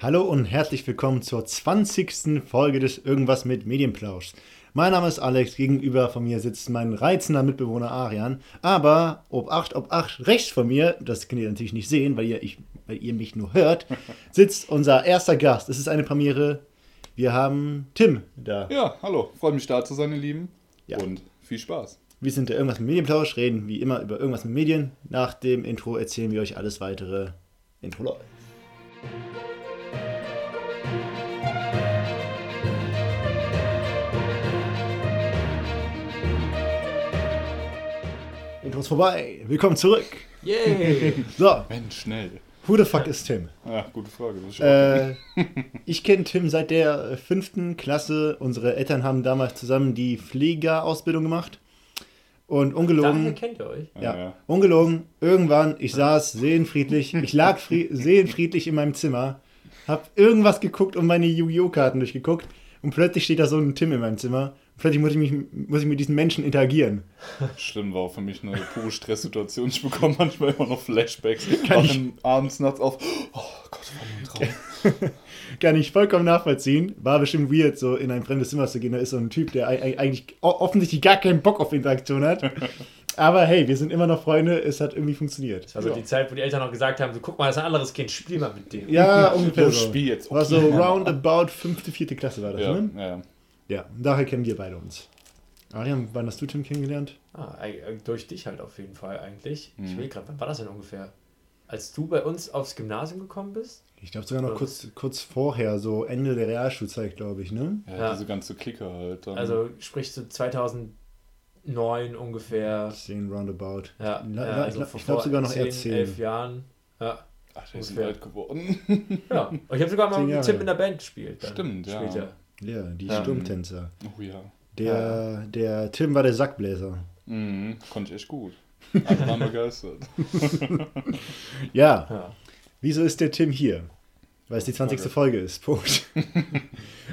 Hallo und herzlich willkommen zur 20. Folge des Irgendwas mit Medienplausch. Mein Name ist Alex, gegenüber von mir sitzt mein reizender Mitbewohner Arian, aber ob 8, ob 8 rechts von mir, das könnt ihr natürlich nicht sehen, weil ihr, ich, weil ihr mich nur hört, sitzt unser erster Gast. Es ist eine Premiere. Wir haben Tim da. Ja, hallo, freue mich da zu sein, ihr Lieben. Ja. Und viel Spaß. Wir sind der Irgendwas mit Medienplausch, reden wie immer über Irgendwas mit Medien. Nach dem Intro erzählen wir euch alles weitere. Intro läuft. Intro ist vorbei. Willkommen zurück. Yay! So, Mensch, schnell. who the fuck ist Tim? Ja, gute Frage. Das ist schon Äh, ich kenne Tim seit der äh, fünften Klasse. Unsere Eltern haben damals zusammen die Pflegerausbildung gemacht. Und Daher ungelogen, kennt ihr euch. ja, ja. ungelogen, irgendwann, ich saß seelenfriedlich, ich lag fri seelenfriedlich in meinem Zimmer, hab irgendwas geguckt und meine Yu-Gi-Oh! Karten durchgeguckt und plötzlich steht da so ein Tim in meinem Zimmer. Plötzlich muss ich, mich, muss ich mit diesen Menschen interagieren. Schlimm war auch für mich eine pure Stresssituation. Ich bekomme manchmal immer noch Flashbacks. Kann Wachen abends, nachts auf. Oh Gott, war nur ein Traum. Kann ich vollkommen nachvollziehen. War bestimmt weird, so in ein fremdes Zimmer zu gehen. Da ist so ein Typ, der ei- ei- eigentlich offensichtlich gar keinen Bock auf Interaktion hat. Aber hey, wir sind immer noch Freunde. Es hat irgendwie funktioniert. Das war so Ja. die Zeit, wo die Eltern noch gesagt haben: so, guck mal, das ist ein anderes Kind, spiel mal mit dem. Ja, ungefähr so. spiel jetzt. War so Okay. roundabout fünfte, vierte Klasse war das, Ja, ne? ja. Ja, daher kennen wir beide uns. Arian, wann hast du Tim kennengelernt? Ah, äh, durch dich halt auf jeden Fall eigentlich. Ich Mhm. will gerade, wann war das denn ungefähr? Als du bei uns aufs Gymnasium gekommen bist? Ich glaube sogar noch kurz, kurz vorher, so Ende der Realschulzeit, glaube ich, ne? Ja, Ja. diese ganze Clique halt. Dann. Also sprich so 2009 ungefähr. 10 roundabout. Ja, La- ja also ich vor glaub sogar noch eher 10, 10. 11 Jahren. Ja, Ach, der ist ungefähr. alt geworden. ja. Und ich habe sogar mal Zehn mit. Tim in der Band gespielt. Stimmt, ja. Später. Ja, die Ja. Sturmtänzer. Oh ja. Der, der Tim war der Sackbläser. Mhm, konnte ich echt gut. Alle waren begeistert. Ja, Ja. wieso ist der Tim hier? Weil es die 20. Frage. Folge ist. Punkt.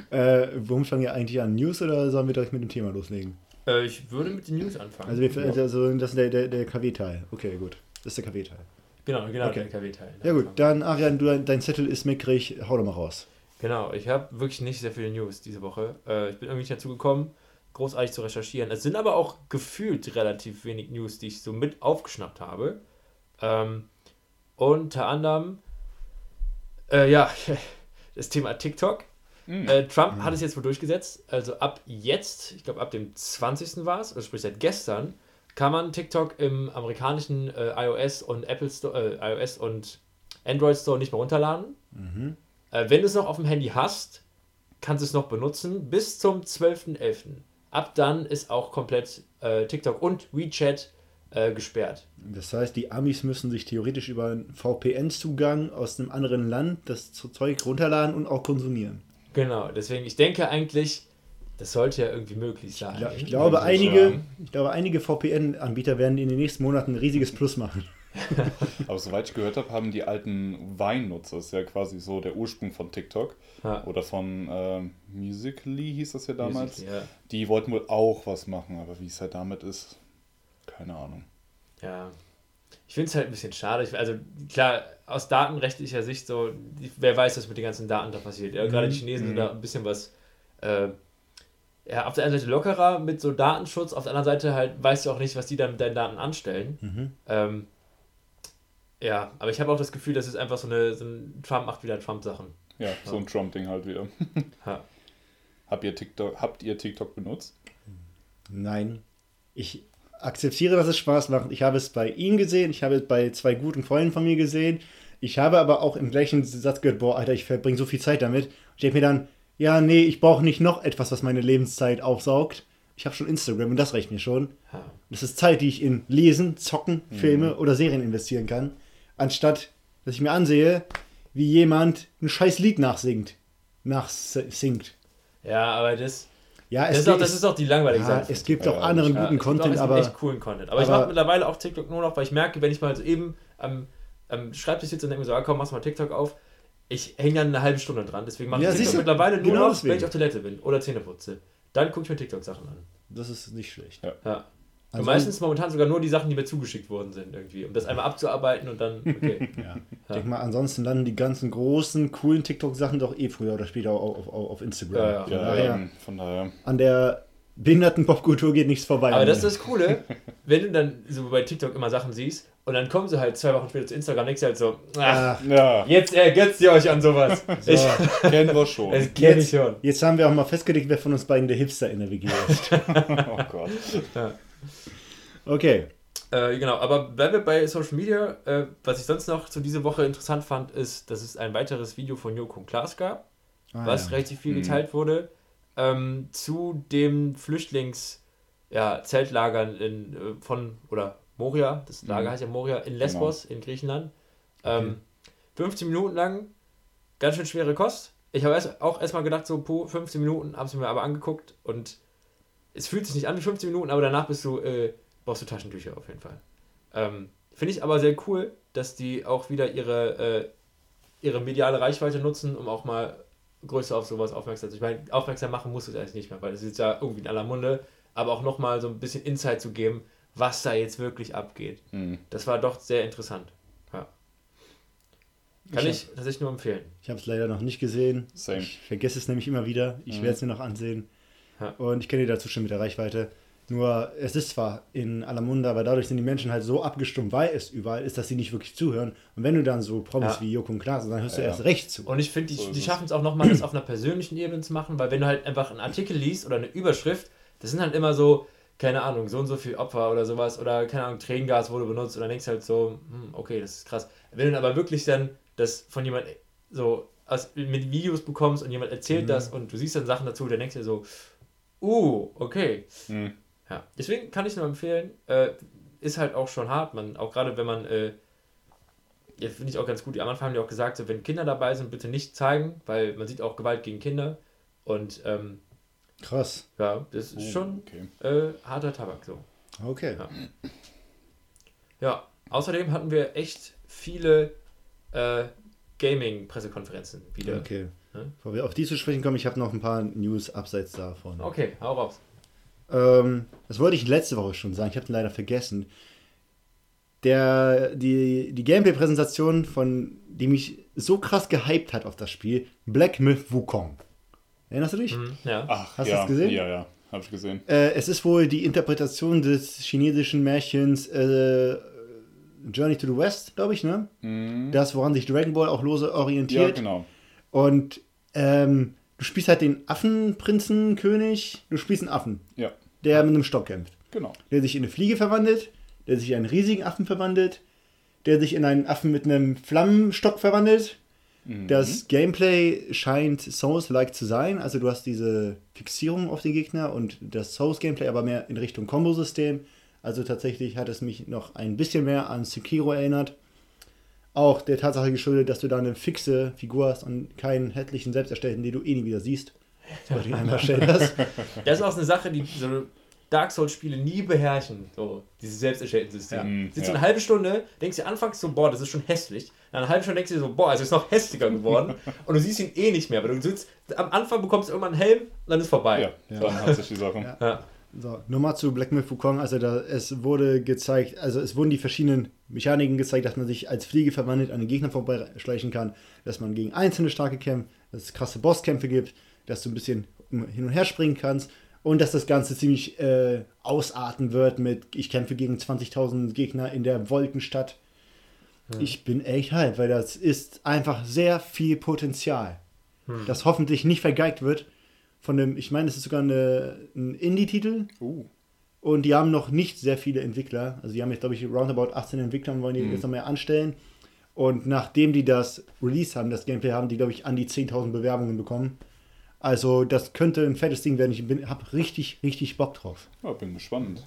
äh, womit fangen wir eigentlich an? News oder sollen wir direkt mit dem Thema loslegen? Äh, ich würde mit den News anfangen. Also, wir, also das ist der, der, der KW-Teil. Okay, gut. Das ist der KW-Teil. genau, genau, Okay. der KW-Teil. Ja gut, dann Arian, du, dein Zettel ist mickrig. Hau doch mal raus. Genau, ich habe wirklich nicht sehr viele News diese Woche. Äh, ich bin irgendwie nicht dazu gekommen, großartig zu recherchieren. Es sind aber auch gefühlt relativ wenig News, die ich so mit aufgeschnappt habe. Ähm, unter anderem, äh, ja, das Thema TikTok. Mhm. Äh, Trump hat es jetzt wohl durchgesetzt. Also ab jetzt, ich glaube ab dem 20. war es, also sprich seit gestern, kann man TikTok im amerikanischen äh, iOS und Apple Store, äh, iOS und Android Store nicht mehr runterladen. Mhm. Äh, wenn du es noch auf dem Handy hast, kannst du es noch benutzen bis zum 12.11. Ab dann ist auch komplett äh, TikTok und WeChat äh, gesperrt. Das heißt, die Amis müssen sich theoretisch über einen VPN-Zugang aus einem anderen Land das Zeug runterladen und auch konsumieren. Genau, deswegen, ich denke eigentlich, das sollte ja irgendwie möglich sein. Ja, ich glaube, einige, ich glaube, einige VPN-Anbieter werden in den nächsten Monaten ein riesiges Plus machen. Aber soweit ich gehört habe, haben die alten Vine-Nutzer, das ist ja quasi so der Ursprung von TikTok Ja. oder von ähm, Musical.ly hieß das ja damals. Musical.ly, ja. Die wollten wohl auch was machen, aber wie es halt damit ist, keine Ahnung. Ja. Ich finde es halt ein bisschen schade. Ich, also klar, aus datenrechtlicher Sicht so, wer weiß, was mit den ganzen Daten da passiert. Ja, gerade die Chinesen sind da ein bisschen was, äh, ja, auf der einen Seite lockerer mit so Datenschutz, auf der anderen Seite halt weißt du auch nicht, was die dann mit deinen Daten anstellen. Ähm, ja, aber ich habe auch das Gefühl, das ist einfach so eine, so ein Trump macht wieder Trump-Sachen. Ja, so ein Trump-Ding halt wieder. Ja. Habt ihr TikTok, habt ihr TikTok benutzt? Nein. Ich akzeptiere, dass es Spaß macht. Ich habe es bei ihm gesehen, ich habe es bei zwei guten Freunden von mir gesehen. Ich habe aber auch im gleichen Satz gehört, boah, Alter, ich verbringe so viel Zeit damit. Ich denke mir dann, ja, nee, ich brauche nicht noch etwas, was meine Lebenszeit aufsaugt. Ich habe schon Instagram und das reicht mir schon. Ja. Das ist Zeit, die ich in Lesen, Zocken, Filme oder Serien investieren kann, anstatt dass ich mir ansehe, wie jemand ein scheiß Lied nachsingt. Nachsingt. ja, aber das, Ja, das, ist, auch, das ist auch die langweilige ja, Seite. es gibt auch anderen Ja, guten auch- Content, es gibt aber echt coolen Content. Aber, ich aber- mache mittlerweile auch TikTok nur noch, weil ich merke, wenn ich mal so eben am, am Schreibtisch sitze und denke mir so, ah, komm, machst mal TikTok auf, ich hänge dann eine halbe Stunde dran. Deswegen mache Ja, ich TikTok du, mittlerweile nur genau noch, deswegen. wenn ich auf Toilette bin oder Zähne putze. Dann gucke ich mir TikTok-Sachen an. das ist nicht schlecht. Ja. Ja. Und meistens momentan sogar nur die Sachen, die mir zugeschickt worden sind, irgendwie, um das einmal abzuarbeiten und dann, okay. Ja. Ich denke mal, ansonsten landen die ganzen großen, coolen TikTok-Sachen doch eh früher oder später auf, auf, auf Instagram. Ja, ja. Von, Ja, daher, ähm, von daher. an der behinderten Popkultur geht nichts vorbei. Aber das ist das Coole, wenn du dann so bei TikTok immer Sachen siehst und dann kommen sie halt zwei Wochen später zu Instagram, denkst du halt so, ach, Ja, jetzt ergötzt ihr euch an sowas. Ich, kennen wir schon. das kenne ich schon. jetzt haben wir auch mal festgelegt, wer von uns beiden der Hipster in der WG ist. Oh Gott. Okay. Äh, genau, aber bleiben wir bei Social Media. Äh, was ich sonst noch zu dieser Woche interessant fand, ist, dass es ein weiteres Video von Joko und Klaas gab, Ah, was ja. relativ viel Mhm. geteilt wurde, ähm, zu dem Flüchtlings- ja, Zeltlagern in, äh, von, oder Moria, das Lager Mhm. heißt ja Moria, in Lesbos in Griechenland. Ähm, 15 Minuten lang, ganz schön schwere Kost. Ich habe erst, auch erstmal gedacht, so, puh, 15 Minuten, habe es mir aber angeguckt und es fühlt sich nicht an wie 15 Minuten, aber danach bist du, äh, brauchst du Taschentücher auf jeden Fall. Ähm, Finde ich aber sehr cool, dass die auch wieder ihre, äh, ihre mediale Reichweite nutzen, um auch mal größer auf sowas aufmerksam zu Ich meine, aufmerksam machen muss es eigentlich nicht mehr, weil es ist ja irgendwie in aller Munde, aber auch nochmal so ein bisschen Insight zu geben, was da jetzt wirklich abgeht. Hm. Das war doch sehr interessant. Ja. Kann Ich ich tatsächlich nur empfehlen. Ich habe es leider noch nicht gesehen. Same. Ich vergesse es nämlich immer wieder. Ich Mhm. werde es mir noch ansehen. Ja. Und ich kenne dir dazu schon mit der Reichweite. Nur, es ist zwar in aller Munde, aber dadurch sind die Menschen halt so abgestumpft, weil es überall ist, dass sie nicht wirklich zuhören. Und wenn du dann so Promis Ja. wie Joko und Klaas, dann hörst du Ja. erst recht zu. Und ich finde, die, So die schaffen es auch nochmal, das auf einer persönlichen Ebene zu machen, weil wenn du halt einfach einen Artikel liest oder eine Überschrift, das sind halt immer so, keine Ahnung, so und so viel Opfer oder sowas oder keine Ahnung, Tränengas wurde benutzt und dann denkst du halt so, hm, okay, das ist krass. Wenn du dann aber wirklich dann das von jemand so aus, mit Videos bekommst und jemand erzählt Mhm. das und du siehst dann Sachen dazu, dann denkst du dir so, uh, okay. Hm. Ja, deswegen kann ich nur empfehlen, äh, ist halt auch schon hart, man, auch gerade wenn man, äh, ja, finde ich auch ganz gut, am Anfang haben die auch gesagt, so, wenn Kinder dabei sind, bitte nicht zeigen, weil man sieht auch Gewalt gegen Kinder und ähm, Krass. ja, das ist Oh, schon Okay. äh, harter Tabak so. Okay. Ja. Ja, außerdem hatten wir echt viele äh, Gaming-Pressekonferenzen wieder. Okay. Ja. Bevor wir auf die zu sprechen kommen, ich habe noch ein paar News abseits davon. Okay, hau raus. Ähm, das wollte ich letzte Woche schon sagen, ich habe den leider vergessen. Der, die, die Gameplay-Präsentation, von die mich so krass gehypt hat auf das Spiel, Black Myth Wukong. Erinnerst du dich? Mhm, ja. Ach, Hast du ja. das gesehen? Ja, ja. Hab ich gesehen. Äh, es ist wohl die Interpretation des chinesischen Märchens äh, Journey to the West, glaube ich, ne? Hm. Das, woran sich Dragon Ball auch lose Ja, orientiert. genau. Und ähm, du spielst halt den Affenprinzenkönig, du spielst einen Affen, Ja, der mit einem Stock kämpft. genau. der sich in eine Fliege verwandelt, der sich in einen riesigen Affen verwandelt, der sich in einen Affen mit einem Flammenstock verwandelt. Mhm. Das Gameplay scheint Souls-like zu sein, also du hast diese Fixierung auf den Gegner und das Souls-Gameplay aber mehr in Richtung Kombosystem. Also tatsächlich hat es mich noch ein bisschen mehr an Sekiro erinnert. Auch der Tatsache geschuldet, dass du da eine fixe Figur hast und keinen hässlichen selbsterstellten, den du eh nie wieder siehst. Einmal stellen lassen. Das ist auch eine Sache, die so Dark Souls-Spiele nie beherrschen, so dieses selbsterstellten System. Ja. Sitzt Ja. eine halbe Stunde, denkst dir anfangs so, boah, das ist schon hässlich. Nach einer halben Stunde denkst du dir so, boah, es ist noch hässlicher geworden. und du siehst ihn eh nicht mehr, weil du sitzt, am Anfang bekommst du irgendwann einen Helm und dann ist vorbei. Ja, Ja. dann hat sich die Sache. Ja. So, nochmal zu Black Myth Wukong. Also da, es wurde gezeigt, also es wurden die verschiedenen Mechaniken gezeigt, dass man sich als Fliege verwandelt an den Gegner vorbeischleichen kann, dass man gegen einzelne starke kämpft, dass es krasse Bosskämpfe gibt, dass du ein bisschen hin und her springen kannst und dass das Ganze ziemlich äh, ausarten wird mit ich kämpfe gegen 20.000 Gegner in der Wolkenstadt. Ich bin echt hype, weil das ist einfach sehr viel Potenzial, das hoffentlich nicht vergeigt wird von dem, ich meine, es ist sogar eine, ein Indie-Titel, Uh, und die haben noch nicht sehr viele Entwickler. Also die haben jetzt, glaube ich, roundabout 18 Entwickler und wollen die jetzt noch mehr anstellen. Und nachdem die das Release haben, das Gameplay, haben die, glaube ich, an die 10.000 Bewerbungen bekommen. Also das könnte ein fettes Ding werden. Ich habe richtig, richtig Bock drauf. ja, bin gespannt.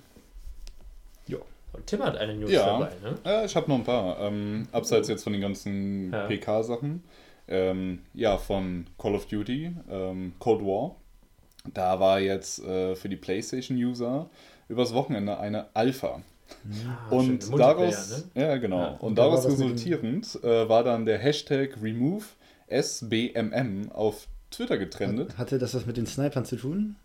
Und Tim hat eine News Ja, dabei, ne? äh, ich habe noch ein paar. Ähm, abseits jetzt von den ganzen Ja. PK-Sachen. Ähm, ja, von Call of Duty, ähm, Cold War. Da war jetzt äh, für die PlayStation-User übers Wochenende eine Alpha. Ah, Und schön. daraus, Multiplayer, ja genau, Ja. und Und da war daraus mit dem- resultierend äh, war dann der Hashtag Remove SBMM auf Twitter getrennt. Hatte das was mit den Snipern zu tun?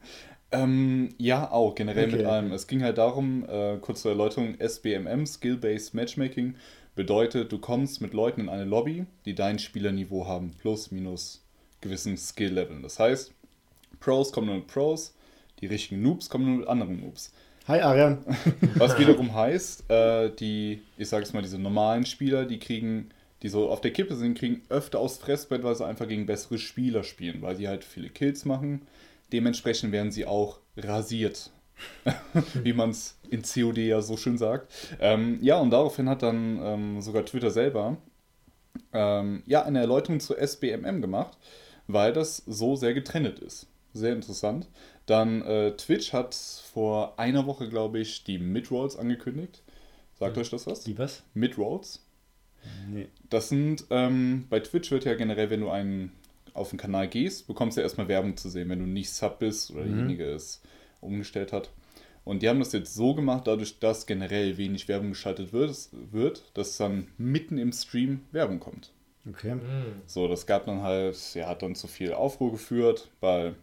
Ähm, ja, auch, generell mit Okay. allem. Es ging halt darum, äh, kurze Erläuterung, SBMM, Skill-Based Matchmaking, bedeutet, du kommst mit Leuten in eine Lobby, die dein Spielerniveau haben, plus, minus gewissen Skill-Leveln. Das heißt, Pros kommen nur mit Pros, die richtigen Noobs kommen nur mit anderen Noobs. Hi Arian. Was wiederum heißt, äh, die, ich sage es mal, diese normalen Spieler, die kriegen, die so auf der Kippe sind, kriegen öfter aufs Fressbrett, weil sie einfach gegen bessere Spieler spielen, weil sie halt viele Kills machen. Dementsprechend werden sie auch rasiert. Wie man es in COD ja so schön sagt. Ähm, ja, und daraufhin hat dann ähm, sogar Twitter selber ähm, ja, eine Erläuterung zu SBMM gemacht, weil das so sehr getrennt ist. Sehr interessant. Dann äh, Twitch hat vor einer Woche, glaube ich, die Midrolls angekündigt. Sagt euch das was? Die was? Midrolls? Nee. Das sind, ähm, bei Twitch wird ja generell, wenn du einen, auf den Kanal gehst, bekommst du ja erstmal Werbung zu sehen, wenn du nicht Sub bist oder derjenige es umgestellt hat. Und die haben das jetzt so gemacht, dadurch, dass generell wenig Werbung geschaltet wird, wird dass dann mitten im Stream Werbung kommt. Okay. Hm. So, das gab dann halt, ja, hat dann zu viel Aufruhr geführt, weil,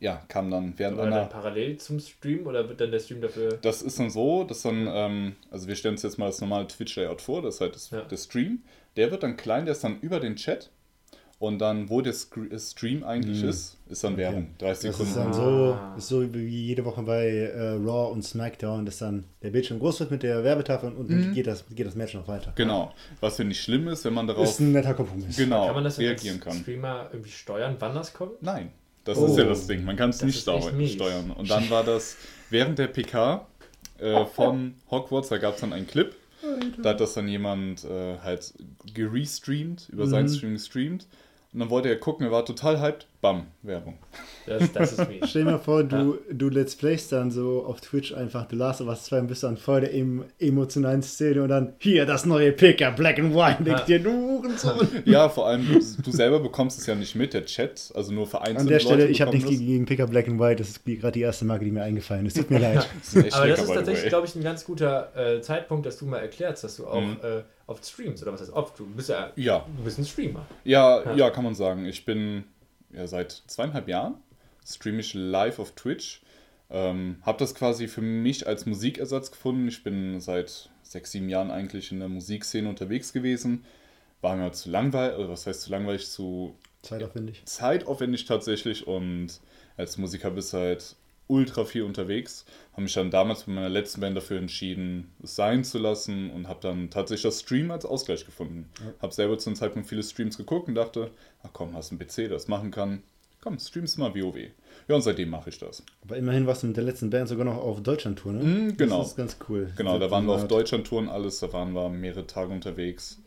ja, kam dann während Aber einer. dann parallel zum Stream oder wird dann der Stream dafür. Das ist dann so, dass dann, ähm, also wir stellen uns jetzt mal das normale Twitch-Layout vor, das ist halt das, Ja. der Stream. Der wird dann klein, der ist dann über den Chat. Und dann, wo der äh, Stream eigentlich Mhm. ist, ist dann Werbung. 30 Das ist Sekunden. dann so, Ah. ist so wie jede Woche bei äh, Raw und SmackDown, dass dann der Bildschirm groß wird mit der Werbetafel und unten geht, das, geht das Match noch weiter. Genau. Was ja nicht schlimm ist, wenn man darauf Ist ein netter Kompromiss. genau Kann man das reagieren als kann. Streamer irgendwie steuern, wann das kommt? Nein, das Oh. ist ja das Ding. Man kann es nicht steuern. Und dann war das während der PK äh, von Hogwarts, da gab es dann einen Clip. Da hat das dann jemand äh, halt gerestreamt, über seinen Mhm. Stream gestreamt. Und dann wollte er gucken, er war total hyped. Bam, Werbung. Das, das ist mies. Stell dir mal vor, du, du Let's Plays dann so auf Twitch einfach The Last of Us 2 und bist dann voll der em emotionalen Szene und dann hier das neue Picker, Black and White, Ja. denkt dir, du Hurensohn. Ja, vor allem, du, du selber bekommst es ja nicht mit, der Chat, also nur vereinzelt. An der Stelle, ich habe nichts gegen Picker Black and White, das ist gerade die erste Marke, die mir eingefallen ist. Tut mir leid. Das Aber das ist tatsächlich, glaube ich, ein ganz guter äh, Zeitpunkt, dass du mal erklärst, dass du auch Mhm. äh, oft streamst. Oder was heißt oft? Du bist ja, Ja, du bist ein Streamer. Ja, Ja. ja, kann man sagen. Ich bin ja seit zweieinhalb Jahren streame ich live auf Twitch. Ähm, habe das quasi für mich als Musikersatz gefunden. Ich bin seit sechs, sieben Jahren eigentlich in der Musikszene unterwegs gewesen. War mir zu langweilig, oder was heißt zu langweilig, zu Zeitaufwendig. zeitaufwendig tatsächlich und als Musiker bist du halt ultra viel unterwegs. Habe mich dann damals bei meiner letzten Band dafür entschieden, es sein zu lassen und habe dann tatsächlich das Stream als Ausgleich gefunden. Habe selber zu einem Zeitpunkt viele Streams geguckt und dachte, ach komm, hast einen PC, das machen kann. Komm, streamst mal WoW. Ja, und seitdem mache ich das. Aber immerhin warst du mit der letzten Band sogar noch auf Deutschland-Tour, ne? Mhm, genau. Das ist ganz cool. Genau, da waren wir auf. Deutschland-Touren, alles, da waren wir mehrere Tage unterwegs.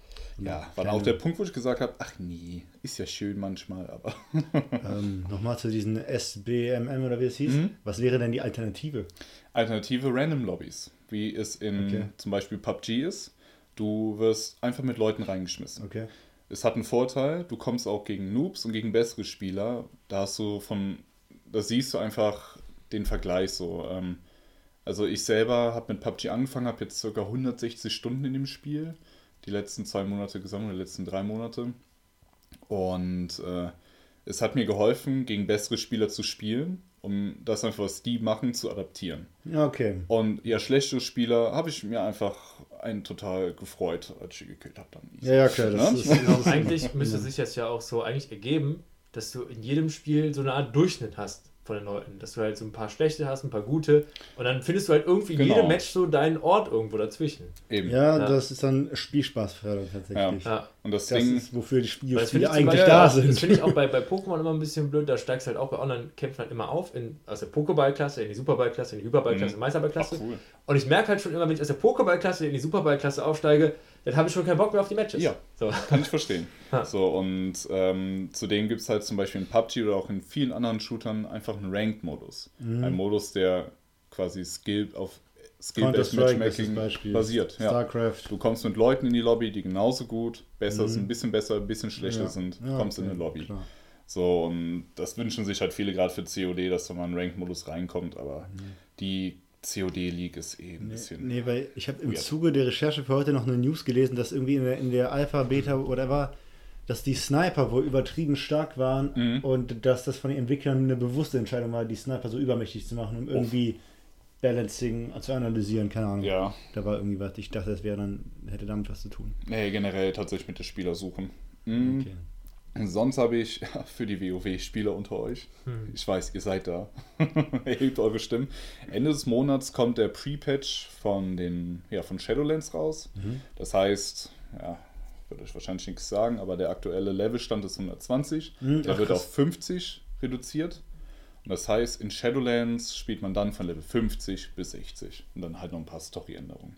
Ja, war dann auch der Punkt, wo ich gesagt habe, ach nee, ist ja schön manchmal, aber Ähm, Nochmal zu diesen SBMM oder wie es hieß. Mhm. Was wäre denn die Alternative? alternative Random Lobbys, wie es in Okay. zum Beispiel PUBG ist. Du wirst einfach mit Leuten reingeschmissen. Okay. Es hat einen Vorteil, du kommst auch gegen Noobs und gegen bessere Spieler. Da hast du von, da siehst du einfach den Vergleich so. Ähm, also ich selber habe mit PUBG angefangen, habe jetzt ca. 160 Stunden in dem Spiel, die letzten zwei Monate gesammelt, die letzten drei Monate. Und äh, es hat mir geholfen, gegen bessere Spieler zu spielen, um das einfach, was die machen, zu adaptieren. Okay. Und ja, schlechte Spieler habe ich mir einfach einen total gefreut, als ich gekillt habe. Dann. Ja, ja, klar. Das Ne? ist, Eigentlich müsste sich das ja auch so eigentlich ergeben, dass du in jedem Spiel so eine Art Durchschnitt hast von den Leuten. Dass du halt so ein paar schlechte hast, ein paar gute. Und dann findest du halt irgendwie in Genau. jedem Match so deinen Ort irgendwo dazwischen. Eben. ja, Ja. das ist dann Spielspaßförderung tatsächlich. Ja. Und das, Das Ding, ist, wofür die Spiele eigentlich Beispiel da auch- Das sind. finde ich auch bei, bei Pokémon immer ein bisschen blöd. Da steigst du halt auch bei Online-Kämpfen halt immer auf, in, aus der Pokéball-Klasse in die Superball-Klasse, in die Hyperball-Klasse, Mhm. Meisterball-Klasse. Ach, cool. Und ich merke halt schon immer, wenn ich aus der Pokéball-Klasse in die Superball-Klasse aufsteige, dann habe ich schon keinen Bock mehr auf die Matches. Ja. So. Kann ich verstehen. Ha. So, und ähm, zudem gibt es halt zum Beispiel in PUBG oder auch in vielen anderen Shootern einfach einen Ranked-Modus. Mhm. Ein Modus, der quasi Skill auf Skill-Based Matchmaking basiert. Ja. StarCraft. Du kommst mit Leuten in die Lobby, die genauso gut, besser Mhm. sind, ein bisschen besser, ein bisschen schlechter Ja. sind, Ja, kommst in okay, eine Lobby. klar. So, und das wünschen sich halt viele gerade für COD, dass da mal ein Ranked-Modus reinkommt, aber die COD-League ist eh ein Nee, bisschen. nee, weil ich habe im. Zuge der Recherche für heute noch eine News gelesen, dass irgendwie in der, in der Alpha, Beta, whatever, dass die Sniper wohl übertrieben stark waren Mhm. und dass das von den Entwicklern eine bewusste Entscheidung war, die Sniper so übermächtig zu machen, um irgendwie Balancing zu analysieren, keine Ahnung. Ja, Da war irgendwie was, ich dachte, das wäre dann, hätte damit was zu tun. nee, generell tatsächlich mit den Spieler suchen. Mhm. Okay. Sonst habe ich für die WoW-Spieler unter euch, Hm. ich weiß, ihr seid da, erhebt eure Stimmen. Ende des Monats kommt der Pre-Patch von, den, ja, von Shadowlands raus. Mhm. Das heißt, ja, würde euch wahrscheinlich nichts sagen, aber der aktuelle Levelstand ist 120. Mhm, der ach, wird krass. auf 50 reduziert. Und das heißt, in Shadowlands spielt man dann von Level 50 bis 60. Und dann halt noch ein paar Story-Änderungen.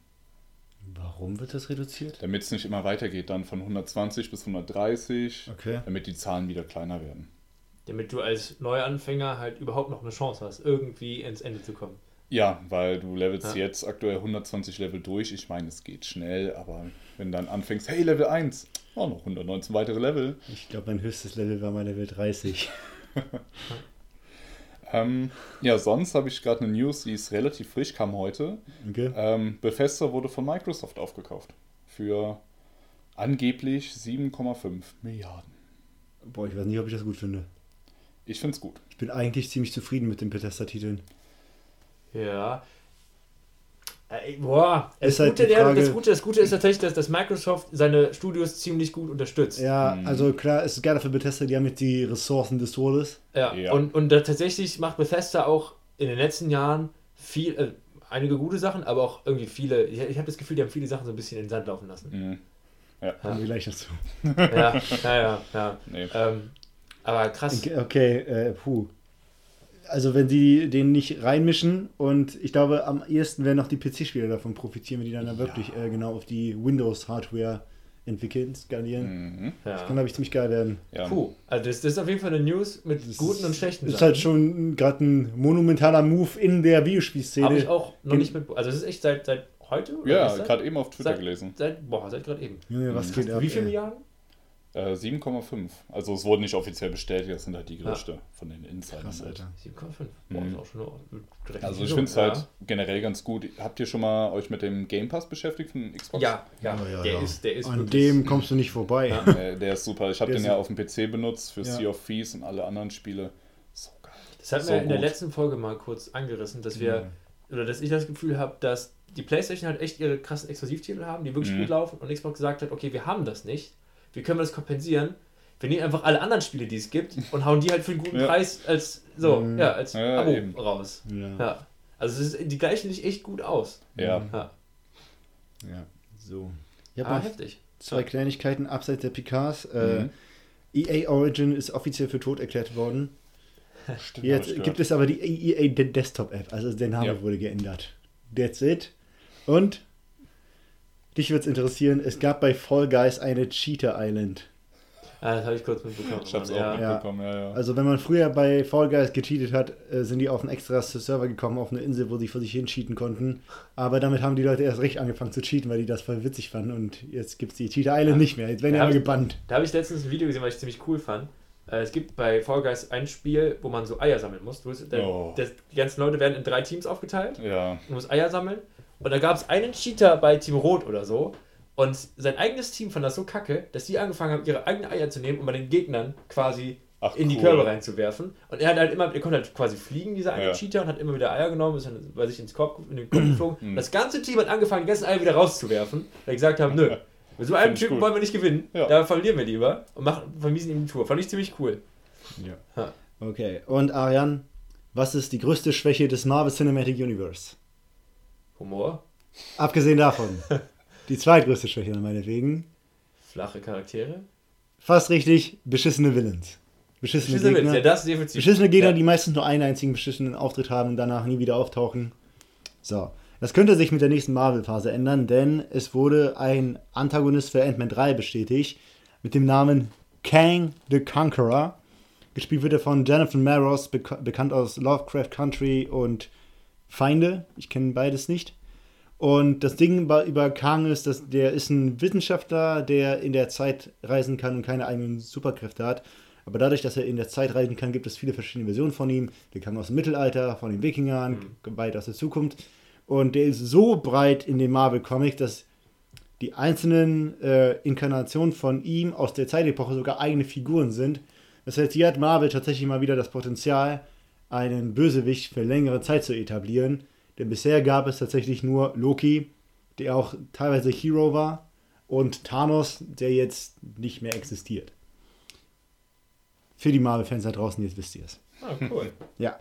Warum wird das reduziert? Damit es nicht immer weitergeht, dann von 120 bis 130, Okay. damit die Zahlen wieder kleiner werden. Damit du als Neuanfänger halt überhaupt noch eine Chance hast, irgendwie ins Ende zu kommen. Ja, weil du levelst Ja. jetzt aktuell 120 Level durch. Ich meine, es geht schnell, aber wenn du dann anfängst, hey, Level 1, oh, noch 119 weitere Level. Ich glaube, mein höchstes Level war mal Level 30. Ähm, ja, sonst habe ich gerade eine News, die ist relativ frisch, kam heute. Okay. Ähm, Bethesda wurde von Microsoft aufgekauft. Für angeblich 7,5 Milliarden. Boah, ich weiß nicht, ob ich das gut finde. Ich finde es gut. Ich bin eigentlich ziemlich zufrieden mit den Bethesda-Titeln. Ja. Äh, boah, das, halt Gute, der, Frage- das, Gute, das Gute ist tatsächlich, dass, dass Microsoft seine Studios ziemlich gut unterstützt. Ja, Mhm. also klar, es ist geil für Bethesda, die haben jetzt die Ressourcen des Todes. Ja, Ja. Und, und da tatsächlich macht Bethesda auch in den letzten Jahren viel, äh, einige gute Sachen, aber auch irgendwie viele, ich, ich habe das Gefühl, die haben viele Sachen so ein bisschen in den Sand laufen lassen. Mhm. Kommen wir gleich dazu. ja, ja, ja. ja. Nee. Ähm, aber krass. Okay, okay äh, puh. Also wenn die den nicht reinmischen und ich glaube, am ehesten werden noch die PC-Spieler davon profitieren, wenn die dann da wirklich äh, genau auf die Windows-Hardware entwickeln, skalieren. Mhm. Das Ja. kann, glaube ich, ziemlich geil werden. Ja. Puh, also das, das ist auf jeden Fall eine News mit Das guten ist- und schlechten Ist Sachen. halt schon gerade ein monumentaler Move in der Habe ich Videospielszene. auch noch nicht mit. Also es ist echt seit, seit heute? oder Ja, gerade eben auf Twitter Seit- gelesen. Seit, boah, seit gerade eben. Junge, was geht ab? Wie viele? Milliarden? Äh, 7,5. Also es wurde nicht offiziell bestätigt, das sind halt die Gerüchte von den Insidern. Krass, halt. Alter. 7,5. Boah, Mhm. ist auch schon eine- direkt Also ich finde es ja. halt generell ganz gut. Habt ihr schon mal euch mit dem Game Pass beschäftigt von Xbox? Ja, ja, Ja, ja, der ja. ist, der ist An dem kommst du nicht vorbei. Ja. Äh, der ist super. Ich habe den ja auf dem PC benutzt für Ja. Sea of Thieves und alle anderen Spiele. So geil. Das hatten So wir in der gut. letzten Folge mal kurz angerissen, dass wir, oder dass ich das Gefühl habe, dass die PlayStation halt echt ihre krassen Exklusivtitel haben, die wirklich Mhm. gut laufen und Xbox gesagt hat, okay, wir haben das nicht, wie können wir das kompensieren? Wir nehmen einfach alle anderen Spiele, die es gibt und hauen die halt für einen guten Ja. Preis als so, Mhm. ja, als Ja, Abo eben. raus. Ja. Ja. Also es ist, die gleichen sich echt gut aus. Ja. Ja. ja. So. Ich Ah, habe noch heftig. zwei Kleinigkeiten abseits der PKs. Äh, Mhm. EA Origin ist offiziell für tot erklärt worden. Stimmt, Jetzt gibt es aber die EA De- Desktop App, also der Name Ja. wurde geändert. That's it. Und dich wird es interessieren, es gab bei Fall Guys eine Cheater Island. Ah, das habe ich kurz mitbekommen. Ich hab's auch ja. mitbekommen, ja, ja. Also wenn man früher bei Fall Guys gecheatet hat, äh, sind die auf einen extra Server gekommen, auf eine Insel, wo sie vor sich hin cheaten konnten. Aber damit haben die Leute erst recht angefangen zu cheaten, weil die das voll witzig fanden. Und jetzt gibt es die Cheater Island nicht mehr. Jetzt werden die Ja, alle gebannt. Da habe ich letztens ein Video gesehen, was ich ziemlich cool fand. Äh, Es gibt bei Fall Guys ein Spiel, wo man so Eier sammeln muss. Du, der, Oh. das, die ganzen Leute werden in drei Teams aufgeteilt. ja. Du musst Eier sammeln. Und da gab es einen Cheater bei Team Rot oder so. Und sein eigenes Team fand das so kacke, dass die angefangen haben, ihre eigenen Eier zu nehmen und bei den Gegnern quasi Ach, in die cool. Körbe reinzuwerfen. Und er hat halt immer, er konnte halt quasi fliegen, dieser eine Ja. Cheater, und hat immer wieder Eier genommen, ist dann bei sich ins Korb, in den Kopf geflogen. Hm. Das ganze Team hat angefangen, die ganzen Eier wieder rauszuwerfen, weil die gesagt haben, nö, mit so einem Typen wollen wir nicht gewinnen, Ja. da verlieren wir lieber und machen, vermiesen ihm die Tour. Fand ich ziemlich cool. Ja. Ja. Okay. Und Arian, was ist die größte Schwäche des Marvel Cinematic Universe? Humor, Abgesehen davon. die zweitgrößte Schwäche meinetwegen. flache Charaktere. Fast richtig, beschissene Villains. Beschissene, Schieße Gegner. ja, das definitiv. Beschissene Gegner, ja. die meistens nur einen einzigen beschissenen Auftritt haben und danach nie wieder auftauchen. So. Das könnte sich mit der nächsten Marvel-Phase ändern, denn es wurde ein Antagonist für Ant-Man 3 bestätigt mit dem Namen Kang the Conqueror. Gespielt wird er von Jonathan Maros, bek bekannt aus Lovecraft Country und Feinde. Ich kenne beides nicht. Und das Ding über Kang ist, dass der ist ein Wissenschaftler, der in der Zeit reisen kann und keine eigenen Superkräfte hat. Aber dadurch, dass er in der Zeit reisen kann, gibt es viele verschiedene Versionen von ihm. Der kam aus dem Mittelalter, von den Wikingern, weit aus der Zukunft. Und der ist so breit in den Marvel-Comics, dass die einzelnen äh, Inkarnationen von ihm aus der Zeitepoche sogar eigene Figuren sind. Das heißt, hier hat Marvel tatsächlich mal wieder das Potenzial, einen Bösewicht für längere Zeit zu etablieren. Denn bisher gab es tatsächlich nur Loki, der auch teilweise Hero war, und Thanos, der jetzt nicht mehr existiert. Für die Marvel-Fans da draußen, jetzt wisst ihr es. Ah, cool. Ja,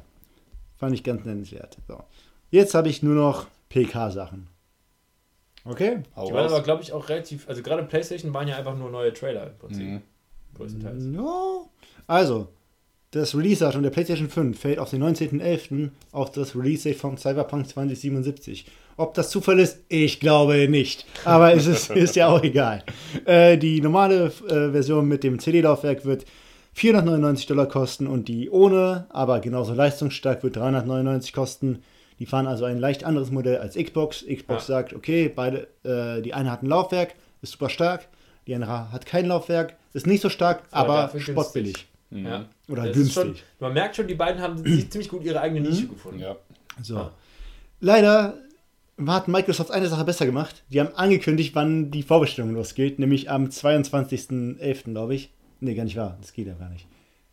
fand ich ganz nennenswert. So. Jetzt habe ich nur noch PK-Sachen. Okay? Hau Die waren aber, glaube ich, auch relativ. Also gerade PlayStation waren ja einfach nur neue Trailer im Prinzip. Mhm. Größtenteils. No. Also, das Release-Datum der PlayStation 5 fällt auf den 19.11. auf das Release-Date von Cyberpunk 2077. Ob das Zufall ist, ich glaube nicht. Aber es ist, ist ja auch egal. Äh, die normale äh, Version mit dem CD-Laufwerk wird 499 Dollar kosten und die ohne, aber genauso leistungsstark, wird 399 kosten. Die fahren also ein leicht anderes Modell als Xbox. Xbox Ja. sagt, okay, beide, äh, die eine hat ein Laufwerk, ist super stark, die andere hat kein Laufwerk, ist nicht so stark, aber spottbillig. Mhm. Ja. Oder Das günstig. Schon, man merkt schon, die beiden haben sich ziemlich gut ihre eigene Nische gefunden. Ja. So. Ah. Leider hat Microsoft eine Sache besser gemacht. Die haben angekündigt, wann die Vorbestellung losgeht, nämlich am 22.11., glaube ich. Nee, gar nicht wahr. Das geht ja gar nicht.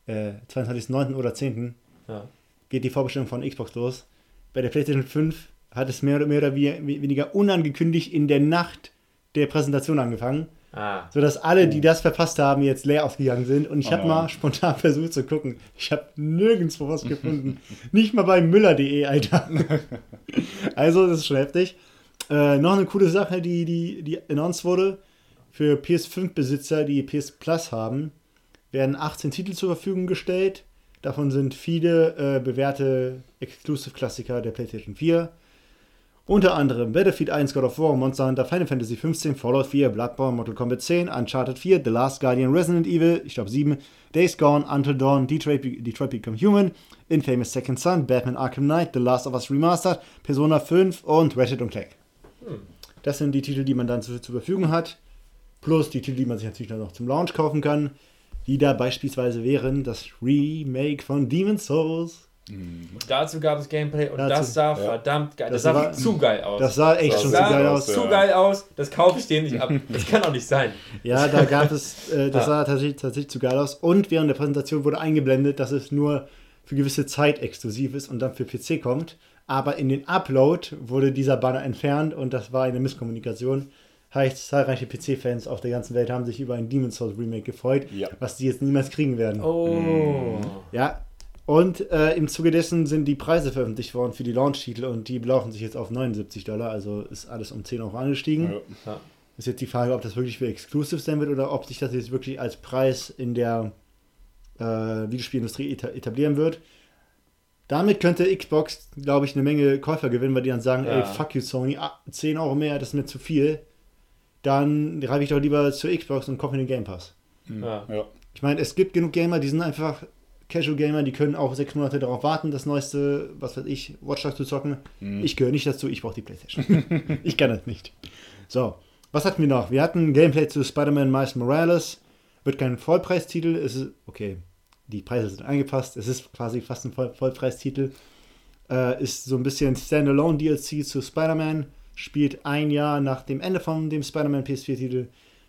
Äh, 22.09. oder 10. Ja. geht die Vorbestellung von Xbox los. Bei der PlayStation 5 hat es mehr oder, mehr oder we- weniger unangekündigt in der Nacht der Präsentation angefangen, Ah. sodass alle, die das verpasst haben, jetzt leer ausgegangen sind. Und ich Oh habe mal spontan versucht zu gucken. Ich habe nirgendwo was gefunden. Nicht mal bei müller.de, Alter. also, das ist schon heftig. Äh, noch eine coole Sache, die, die, die announced wurde. Für PS5-Besitzer, die PS Plus haben, werden 18 Titel zur Verfügung gestellt. Davon sind viele äh, bewährte Exclusive-Klassiker der PlayStation 4. Unter anderem Battlefield 1, God of War, Monster Hunter, Final Fantasy 15, Fallout 4, Bloodborne, Mortal Kombat 10, Uncharted 4, The Last Guardian, Resident Evil, ich glaube 7, Days Gone, Until Dawn, Detroit, Detroit Become Human, Infamous Second Son, Batman Arkham Knight, The Last of Us Remastered, Persona 5 und Ratchet Clank. Das sind die Titel, die man dann zur, zur Verfügung hat. Plus die Titel, die man sich natürlich dann noch zum Launch kaufen kann. Die da beispielsweise wären das Remake von Demon's Souls. Und dazu gab es Gameplay und Dazu- das sah ja. verdammt geil. Das, Das sah war- zu geil aus. Das sah echt Das schon sah so sah geil aus, aus. ja. zu geil aus, das kaufe ich dir nicht ab. Das kann doch nicht sein. Ja, da gab es, äh, das Ja. sah tatsächlich, tatsächlich zu geil aus. Und während der Präsentation wurde eingeblendet, dass es nur für gewisse Zeit exklusiv ist und dann für PC kommt. Aber in den Upload wurde dieser Banner entfernt und das war eine Misskommunikation. Heißt, zahlreiche PC-Fans auf der ganzen Welt haben sich über ein Demon's Souls Remake gefreut, Ja. was die jetzt niemals kriegen werden. Oh. Ja, und äh, im Zuge dessen sind die Preise veröffentlicht worden für die Launch-Titel und die belaufen sich jetzt auf 79 Dollar, also ist alles um 10 Euro angestiegen. Ja. Ja. Ist jetzt die Frage, ob das wirklich für Exclusive sein wird oder ob sich das jetzt wirklich als Preis in der äh, Videospielindustrie eta etablieren wird. Damit könnte Xbox, glaube ich, eine Menge Käufer gewinnen, weil die dann sagen, Ja. ey, fuck you Sony, ah, 10 Euro mehr, das ist mir zu viel. Dann reibe ich doch lieber zur Xbox und kaufe mir den Game Pass. Ja. Ja. Ich meine, es gibt genug Gamer, die sind einfach Casual Gamer, die können auch sechs Monate darauf warten, das neueste, was weiß ich, Watch Dogs zu zocken. Mhm. Ich gehöre nicht dazu, ich brauche die Playstation. ich kann das nicht. So, was hatten wir noch? Wir hatten Gameplay zu Spider-Man Miles Morales. Wird kein Vollpreistitel, es ist, okay, die Preise sind angepasst, es ist quasi fast ein Voll Vollpreistitel. Äh, ist so ein bisschen Standalone DLC zu Spider-Man, spielt ein Jahr nach dem Ende von dem Spider-Man PS4-Titel.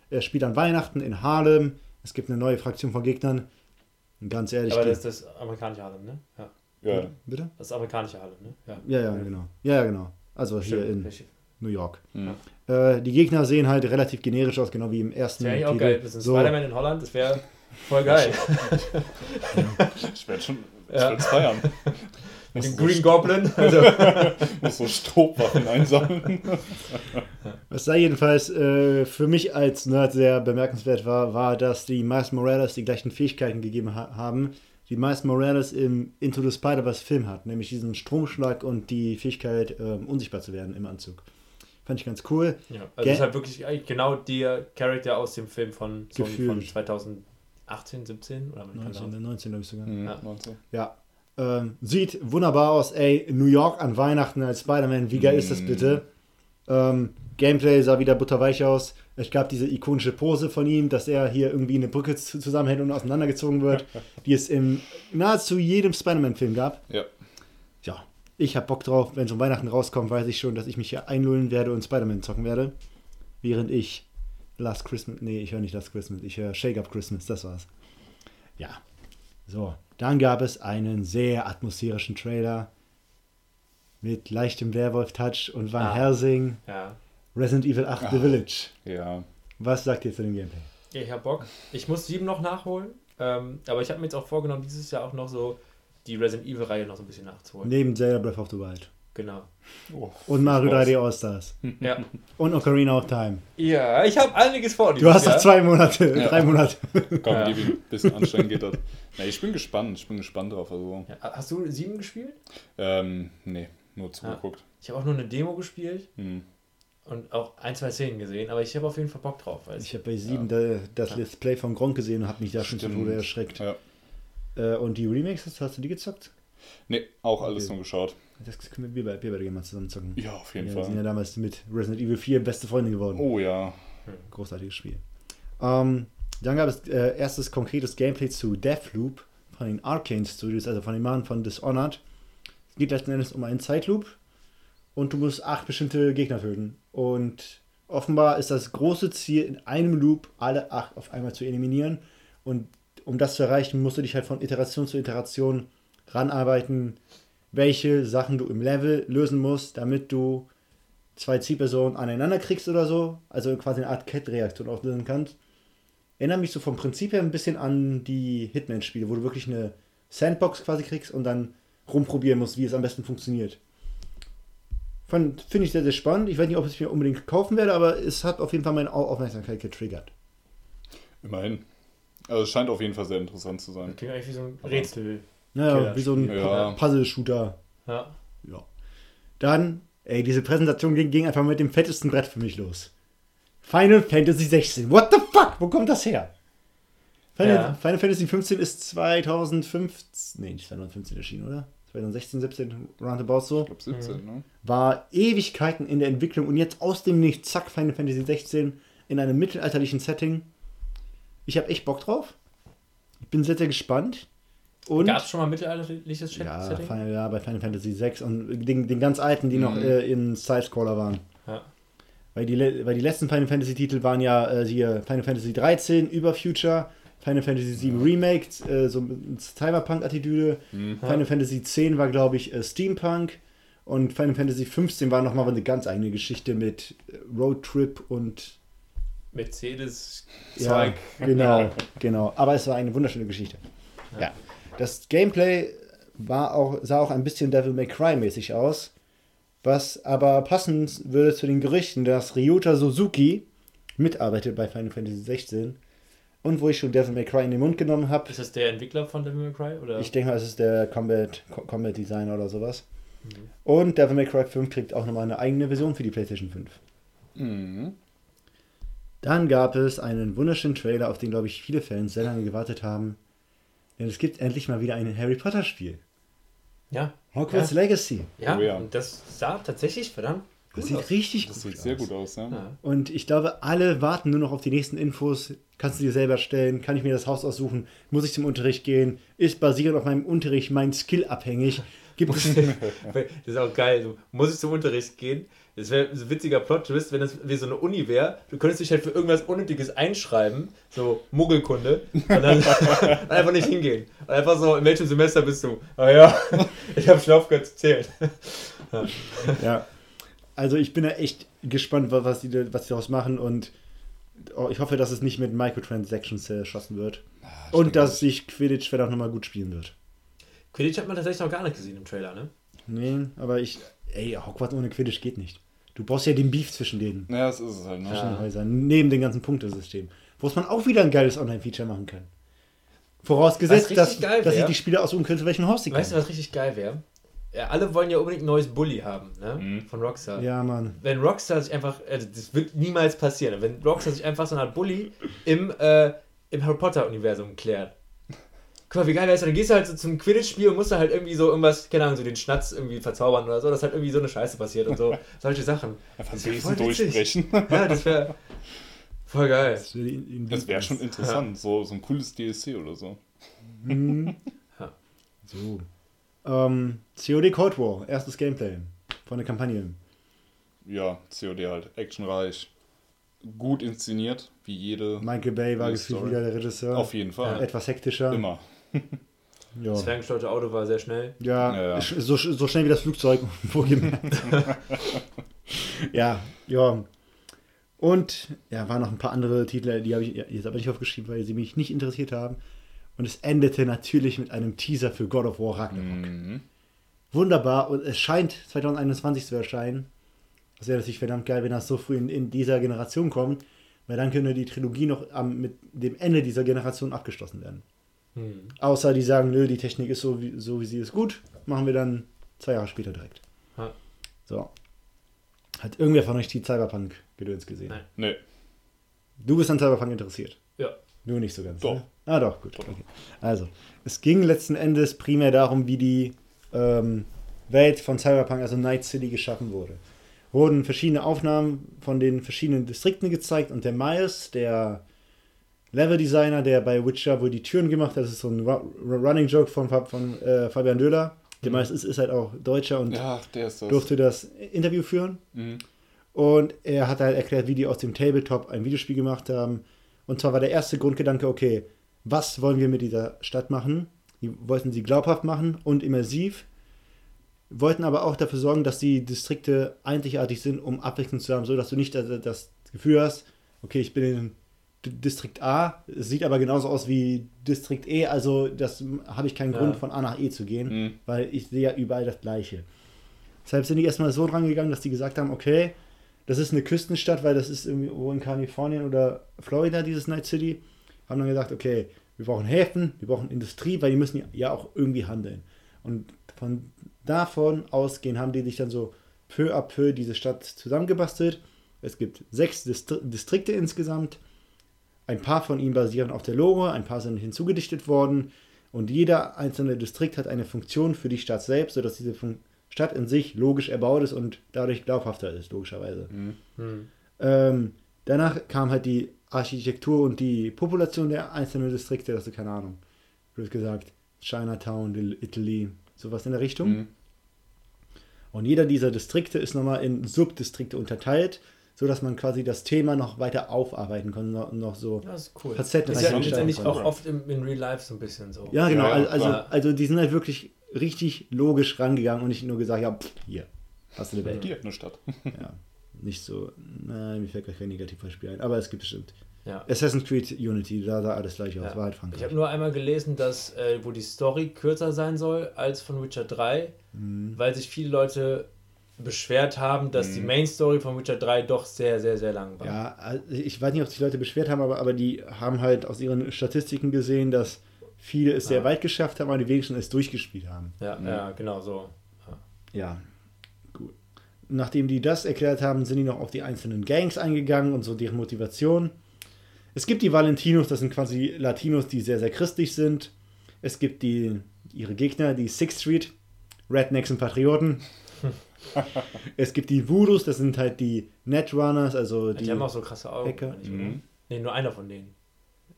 Er spielt an Weihnachten in Harlem. Es gibt eine neue Fraktion von Gegnern. Ganz ehrlich, Aber das ist das amerikanische Harlem, ne? Ja. Ja. bitte? Das amerikanische Harlem, ne? Ja. Ja, ja, genau. Ja, ja, genau. Also hier Stimmt, in. New York. Mhm. Äh, die Gegner sehen halt relativ generisch aus, genau wie im ersten Das wäre auch geil. Das ist ein So, Spider-Man in Holland, das wäre voll geil. Ich werde schon ich Ja. feiern. Den so, Green Goblin. Also, muss so Strohwaffen einsammeln. was da jedenfalls äh, für mich als Nerd sehr bemerkenswert war, war, dass die Miles Morales die gleichen Fähigkeiten gegeben ha haben, die Miles Morales im Into the Spider-Verse Film hat, nämlich diesen Stromschlag und die Fähigkeit, ähm, unsichtbar zu werden im Anzug. Fand ich ganz cool. ja, also das ist halt wirklich eigentlich genau der Charakter aus dem Film von, Sony von Gefühlt. 2018, 17 oder wann kam der 19, raus? 19 glaube ich sogar. Mhm. Ja. 19. Ja. Ähm, sieht wunderbar aus, ey. New York an Weihnachten als Spider-Man, wie geil ist das Mm. bitte? Ähm, Gameplay sah wieder butterweich aus. Es gab diese ikonische Pose von ihm, dass er hier irgendwie eine Brücke zu- zusammenhält und auseinandergezogen wird, die es in nahezu jedem Spider-Man-Film gab. Ja. Ja, ich hab Bock drauf. Wenn schon Weihnachten rauskommt, weiß ich schon, dass ich mich hier einlullen werde und Spider-Man zocken werde. während ich Last Christmas, nee, ich höre nicht Last Christmas, ich höre Shake Up Christmas, das war's. Ja, so, dann gab es einen sehr atmosphärischen Trailer mit leichtem Werwolf-Touch und Van Ah. Helsing, Ja. Resident Evil 8 The Village. Ja. Was sagt ihr zu dem Gameplay? Ich hab Bock. Ich muss sieben noch nachholen. Ähm, aber ich habe mir jetzt auch vorgenommen, dieses Jahr auch noch so die Resident Evil-Reihe noch so ein bisschen nachzuholen. Neben Zelda Breath of the Wild. Genau. Oh, Und Mario Spaß. 3D All-Stars. Ja. Und Ocarina of Time. ja, ich habe einiges vor. Du hast noch zwei Monate, Ja. drei Monate. Komm, Ja. gib ihm ein bisschen anstrengend geht das. Na, ich bin gespannt, ich bin gespannt drauf. Also, Ja, hast du sieben gespielt? ähm, nee, nur zugeguckt. Ich habe auch nur eine Demo gespielt Hm. und auch ein, zwei Szenen gesehen, aber ich habe auf jeden Fall Bock drauf. Weil Ich habe bei sieben da- das Let's Play von Gronk gesehen und habe mich da schon zu. Tode erschreckt. Ja. Äh, und die Remakes, hast, hast du die gezockt? Nee, auch alles Okay. nur geschaut. Das können wir, wir, wir beide mal zusammen zocken. Ja, auf jeden wir Fall. sind ja damals mit Resident Evil 4 beste Freunde geworden. Oh ja. Großartiges Spiel. Ähm, dann gab es äh, erstes konkretes Gameplay zu Deathloop von den Arcane Studios, also von den Mann von Dishonored. Es geht letzten Endes um einen Zeitloop und du musst acht bestimmte Gegner töten. Und offenbar ist das große Ziel, in einem Loop alle acht auf einmal zu eliminieren. Und um das zu erreichen, musst du dich halt von Iteration zu Iteration ranarbeiten, welche Sachen du im Level lösen musst, damit du zwei Zielpersonen aneinander kriegst oder so. Also quasi eine Art Kettenreaktion auslösen kannst. Erinnert mich so vom Prinzip her ein bisschen an die Hitman-Spiele, wo du wirklich eine Sandbox quasi kriegst und dann rumprobieren musst, wie es am besten funktioniert. Finde ich sehr, sehr spannend. Ich weiß nicht, ob ich es mir unbedingt kaufen werde, aber es hat auf jeden Fall meine Au- Aufmerksamkeit getriggert. Immerhin. Also es scheint auf jeden Fall sehr interessant zu sein. Klingt eigentlich wie so ein Rätsel. Naja, Okay, wie so ein ja. Puzzle-Shooter. Ja. Ja. Dann, ey, diese Präsentation ging, ging einfach mit dem fettesten Brett für mich los. Final Fantasy 16. What the fuck? Wo kommt das her? Final, Ja. Final Fantasy 15 ist 2015, nee, nicht 2015 erschienen, oder? 2016, 17, roundabout so. Ich glaube 17, ne? War Ewigkeiten in der Entwicklung und jetzt aus dem Nichts, zack, Final Fantasy 16 in einem mittelalterlichen Setting. Ich habe echt Bock drauf. Ich bin sehr, sehr gespannt. Und Gab es schon mal mittelalterliches Chat ja, Setting? Final, ja, bei Final Fantasy 6 und den, den ganz alten, die noch Mhm. äh, in Sidescroller waren. Ja. Weil die, weil die letzten Final Fantasy Titel waren ja äh, hier Final Fantasy 13 über Future, Final Fantasy 7 Remake, äh, so mit Cyberpunk-Attitüde. Hm. Final Fantasy 10 war, glaube ich, äh, Steampunk. Und Final Fantasy 15 war nochmal eine ganz eigene Geschichte mit äh, Roadtrip und. Mercedes Ja, genau, genau. Aber es war eine wunderschöne Geschichte. Ja. Ja. Das Gameplay war auch, sah auch ein bisschen Devil May Cry mäßig aus. Was aber passen würde zu den Gerüchten, dass Ryota Suzuki mitarbeitet bei Final Fantasy 16. Und wo ich schon Devil May Cry in den Mund genommen habe. Ist das der Entwickler von Devil May Cry? Oder? Ich denke mal, es ist der Combat, Co- Combat Designer oder sowas. Mhm. Und Devil May Cry 5 kriegt auch nochmal eine eigene Version für die PlayStation 5. Mhm. Dann gab es einen wunderschönen Trailer, auf den, glaube ich, viele Fans sehr lange gewartet haben. Denn es gibt endlich mal wieder ein Harry Potter Spiel. ja. Hogwarts Ja. Legacy. Ja, Oh ja. und das sah tatsächlich verdammt Das gut sieht aus. richtig Das gut sieht aus. sehr gut aus, ja. Ja. Und ich glaube, alle warten nur noch auf die nächsten Infos. Kannst du dir selber stellen? Kann ich mir das Haus aussuchen? Muss ich zum Unterricht gehen? Ist basierend auf meinem Unterricht mein Skill abhängig? Gibt es. das ist auch geil. Muss ich zum Unterricht gehen? Das wäre so ein witziger Plot-Twist, wenn das wie so eine Uni wäre. Du könntest dich halt für irgendwas Unnötiges einschreiben, so Muggelkunde, und dann einfach nicht hingehen. Und einfach so, in welchem Semester bist du? Ah ja, ich habe schon aufgehört zu zählen. ja. Also ich bin da echt gespannt, wa- was die, was die daraus machen und oh, ich hoffe, dass es nicht mit Microtransactions erschossen wird. Und dass sich Quidditch vielleicht auch nochmal gut spielen wird. Quidditch hat man tatsächlich noch gar nicht gesehen im Trailer, ne? Nee, aber ich. Ey, Hogwarts ohne Quidditch geht nicht. Du brauchst ja den Beef zwischen den Ja, das ist es halt, ne? Ja. Häusern, neben dem ganzen Punktesystem. Wo es man auch wieder ein geiles Online-Feature machen kann. Vorausgesetzt, dass, richtig geil dass ich die Spieler aussuchen könnte, welchen Haus sie Weißt du, was richtig geil wäre? Ja, alle wollen ja unbedingt ein neues Bully haben, ne? Mhm. Von Rockstar. Ja, Mann. wenn Rockstar sich einfach, also das wird niemals passieren, wenn Rockstar sich einfach so eine Art Bully im, äh, im Harry Potter-Universum klärt. Guck mal, wie geil wäre das? Dann gehst du halt so zum Quidditch-Spiel und musst da halt irgendwie so irgendwas, keine Ahnung, so den Schnatz irgendwie verzaubern oder so, dass halt irgendwie so eine Scheiße passiert und so. Solche Sachen. Einfach Das ein wär witzig. durchbrechen. Ja, das wäre voll geil. Das wäre wäre schon interessant, so, so ein cooles DLC oder so. Mhm. Ja. So. Ähm, COD Cold War, erstes Gameplay von der Kampagne. Ja, COD halt, actionreich. gut inszeniert, wie jede. Michael Bay war gefühlt wieder der Regisseur. Auf jeden Fall. Etwas hektischer. Immer. Ja. Das ferngesteuerte Auto war sehr schnell. Ja, Ja, ja. So, so schnell wie das Flugzeug, wohlgemerkt. ja, ja. Und ja, waren noch ein paar andere Titel, die habe ich jetzt aber nicht aufgeschrieben, weil sie mich nicht interessiert haben. Und es endete natürlich mit einem Teaser für God of War Ragnarok. Mhm. Wunderbar und es scheint 2021 zu erscheinen. Das wäre natürlich verdammt geil, wenn das so früh in, in dieser Generation kommt, weil dann könnte die Trilogie noch am, mit dem Ende dieser Generation abgeschlossen werden. Hm. Außer die sagen, nö, die Technik ist so wie, so wie sie ist gut, machen wir dann zwei Jahre später direkt. Ja. So. Hat irgendwer von euch die Cyberpunk-Gedöns gesehen? Nein. Nee. Du bist an Cyberpunk interessiert. Ja. Du nicht so ganz. Doch. Ne? Ah, doch, gut. Doch. Okay. Also, es ging letzten Endes primär darum, wie die ähm, Welt von Cyberpunk, also Night City, geschaffen wurde. Wurden verschiedene Aufnahmen von den verschiedenen Distrikten gezeigt und der Miles, der Level-Designer, der bei Witcher wohl die Türen gemacht hat, das ist so ein Ru- Running Joke von, von äh, Fabian Döhler. Der Miles ist, ist halt auch Deutscher und Ja, das. durfte das Interview führen. Mhm. Und er hat halt erklärt, wie die aus dem Tabletop ein Videospiel gemacht haben. Und zwar war der erste Grundgedanke, okay, was wollen wir mit dieser Stadt machen? Die wollten sie glaubhaft machen und immersiv, wollten aber auch dafür sorgen, dass die Distrikte einzigartig sind, um Abwechslung zu haben, so dass du nicht das, Gefühl hast, okay, ich bin in Distrikt A, sieht aber genauso aus wie Distrikt E, also das habe ich keinen Ja. Grund von A nach E zu gehen, Mhm. weil ich sehe ja überall das Gleiche. Deshalb sind die erstmal so dran gegangen, dass die gesagt haben, okay, das ist eine Küstenstadt, weil das ist irgendwo in Kalifornien oder Florida, dieses Night City. Haben dann gesagt, okay, wir brauchen Häfen, wir brauchen Industrie, weil die müssen ja auch irgendwie handeln. Und von davon ausgehen haben die sich dann so peu à peu diese Stadt zusammengebastelt. Es gibt sechs Distri Distrikte insgesamt. Ein paar von ihnen basieren auf der Lore, ein paar sind hinzugedichtet worden. Und jeder einzelne Distrikt hat eine Funktion für die Stadt selbst, sodass diese Fun Stadt in sich logisch erbaut ist und dadurch glaubhafter ist, logischerweise. Mhm. Hm. Ähm, danach kam halt die Architektur und die Population der einzelnen Distrikte, also keine Ahnung, blöd gesagt, Chinatown, Little Italy, sowas in der Richtung. Mhm. Und jeder dieser Distrikte ist nochmal in Subdistrikte unterteilt, sodass man quasi das Thema noch weiter aufarbeiten kann, noch, noch so. Das ist cool. Facetten ist ja letztendlich konnte. auch oft im, in Real Life so ein bisschen so. Ja, genau, Ja, ja, also, klar. also die sind halt wirklich richtig logisch rangegangen und nicht nur gesagt, ja, pff, hier, hast du eine Welt. Die hat eine Stadt. Ja, nicht so, nein, mir fällt gar kein Negativbeispiel ein, aber es gibt bestimmt. Ja. Assassin's Creed Unity, da sah alles gleich aus, Ja. war halt Ich Frankreich. habe nur einmal gelesen, dass äh, wo die Story kürzer sein soll als von Witcher 3, Mhm. weil sich viele Leute beschwert haben, dass die Mhm. Main Story von Witcher 3 doch sehr, sehr, sehr lang war. Ja, also ich weiß nicht, ob sich die Leute beschwert haben, aber, aber die haben halt aus ihren Statistiken gesehen, dass viele es sehr Ah. weit geschafft haben, aber die wenigsten es durchgespielt haben. ja, Mhm. ja, genau so. Ja, gut. Nachdem die das erklärt haben, sind die noch auf die einzelnen Gangs eingegangen und so deren Motivation. Es gibt die Valentinos, das sind quasi Latinos, die sehr, sehr christlich sind. Es gibt die, ihre Gegner, die Sixth Street, Rednecks und Patrioten. Es gibt die Voodoos, das sind halt die Netrunners, also Die, die. haben auch so krasse Augen. Hacker. oder? Mhm. Nee, nur einer von denen.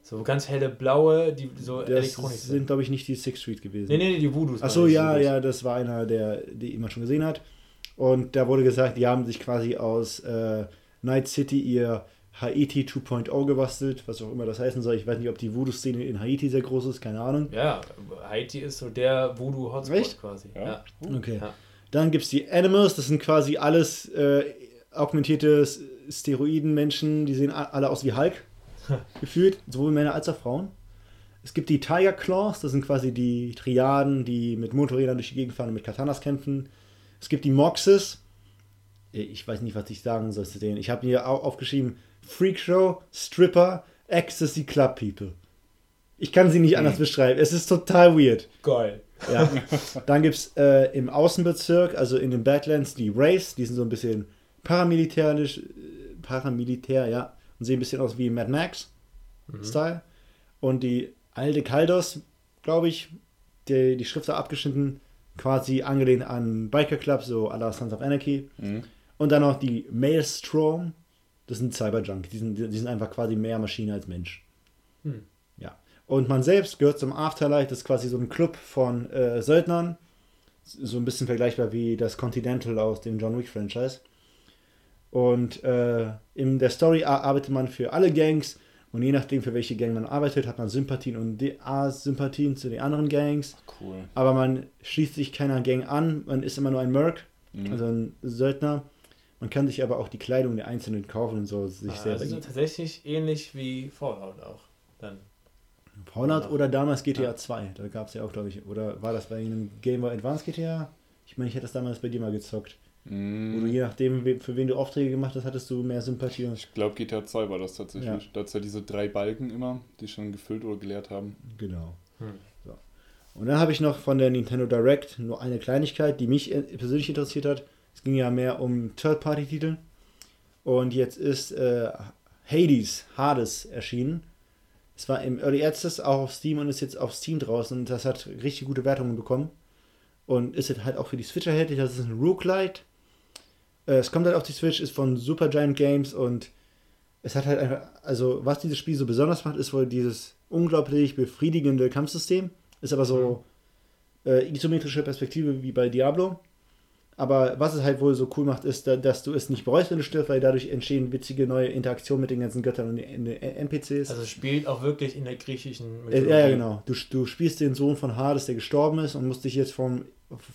So ganz helle blaue, die so das Elektronik sind, glaube ich, nicht die Sixth Street gewesen. Nee, nee, nee, die Voodoos. Achso, ja, Voodoos. ja, das war einer, der, die man schon gesehen hat. Und da wurde gesagt, die haben sich quasi aus äh, Night City ihr Haiti 2.0 gebastelt, was auch immer das heißen soll. Ich weiß nicht, ob die Voodoo-Szene in Haiti sehr groß ist, keine Ahnung. Ja, Haiti ist so der Voodoo-Hotspot quasi. Ja. Ja. Okay. Ja. Dann gibt es die Animals, das sind quasi alles äh, augmentierte Steroiden-Menschen, die sehen alle aus wie Hulk, gefühlt, sowohl Männer als auch Frauen. Es gibt die Tiger Claws, das sind quasi die Triaden, die mit Motorrädern durch die Gegend fahren und mit Katanas kämpfen. Es gibt die Moxes. Ich weiß nicht, was ich sagen soll zu denen. Ich habe mir au- aufgeschrieben: Freakshow, Stripper, Ecstasy Club People. Ich kann sie nicht anders beschreiben. Es ist total weird. Geil. Ja. Dann gibt es äh, im Außenbezirk, also in den Badlands, die Race, die sind so ein bisschen paramilitärisch, äh, paramilitär, ja, und sehen ein bisschen aus wie Mad Max Style. Und die Alde Kaldos, glaube ich, die, die Schrift ist abgeschnitten, quasi angelehnt an Biker Club, so à la Sons of Anarchy. Mhm. Und dann noch die Maelstrom, das sind Cyberjunk, die sind, die sind einfach quasi mehr Maschine als Mensch. Hm. Und man selbst gehört zum Afterlife, das ist quasi so ein Club von äh, Söldnern, so ein bisschen vergleichbar wie das Continental aus dem John Wick Franchise. Und äh, in der Story arbeitet man für alle Gangs und je nachdem, für welche Gang man arbeitet, hat man Sympathien und A-Sympathien zu den anderen Gangs. Cool. Aber man schließt sich keiner Gang an, man ist immer nur ein Merc, mhm. also ein Söldner. Man kann sich aber auch die Kleidung der Einzelnen kaufen und so sich ah, selber. Also tatsächlich ähnlich wie Fallout auch. Dann. Fallout oder damals GTA ja. 2, da gab es ja auch, glaube ich, oder war das bei einem Game Boy Advance GTA? Ich meine, ich hätte das damals bei dir mal gezockt. Mm. Wo du je nachdem, für wen du Aufträge gemacht hast, hattest du mehr Sympathie. Ich glaube, GTA 2 war das tatsächlich. Ja. Da hat ja diese drei Balken immer, die schon gefüllt oder geleert haben. Genau. Hm. So. Und dann habe ich noch von der Nintendo Direct nur eine Kleinigkeit, die mich persönlich interessiert hat. Es ging ja mehr um Third-Party-Titel. Und jetzt ist äh, Hades, Hades erschienen. Es war im Early Access auch auf Steam und ist jetzt auf Steam draußen und das hat richtig gute Wertungen bekommen. Und ist halt auch für die Switch erhältlich. Das ist ein Roguelite äh, es kommt halt auf die Switch, ist von Supergiant Games und es hat halt einfach, also was dieses Spiel so besonders macht, ist wohl dieses unglaublich befriedigende Kampfsystem. Ist aber so mhm. äh, isometrische Perspektive wie bei Diablo. Aber was es halt wohl so cool macht, ist, dass du es nicht bereust, wenn du stirbst, weil dadurch entstehen witzige neue Interaktionen mit den ganzen Göttern und den NPCs. Also es spielt auch wirklich in der griechischen Mythologie. Ja, ja, genau. Du, du spielst den Sohn von Hades, der gestorben ist und musst dich jetzt vom,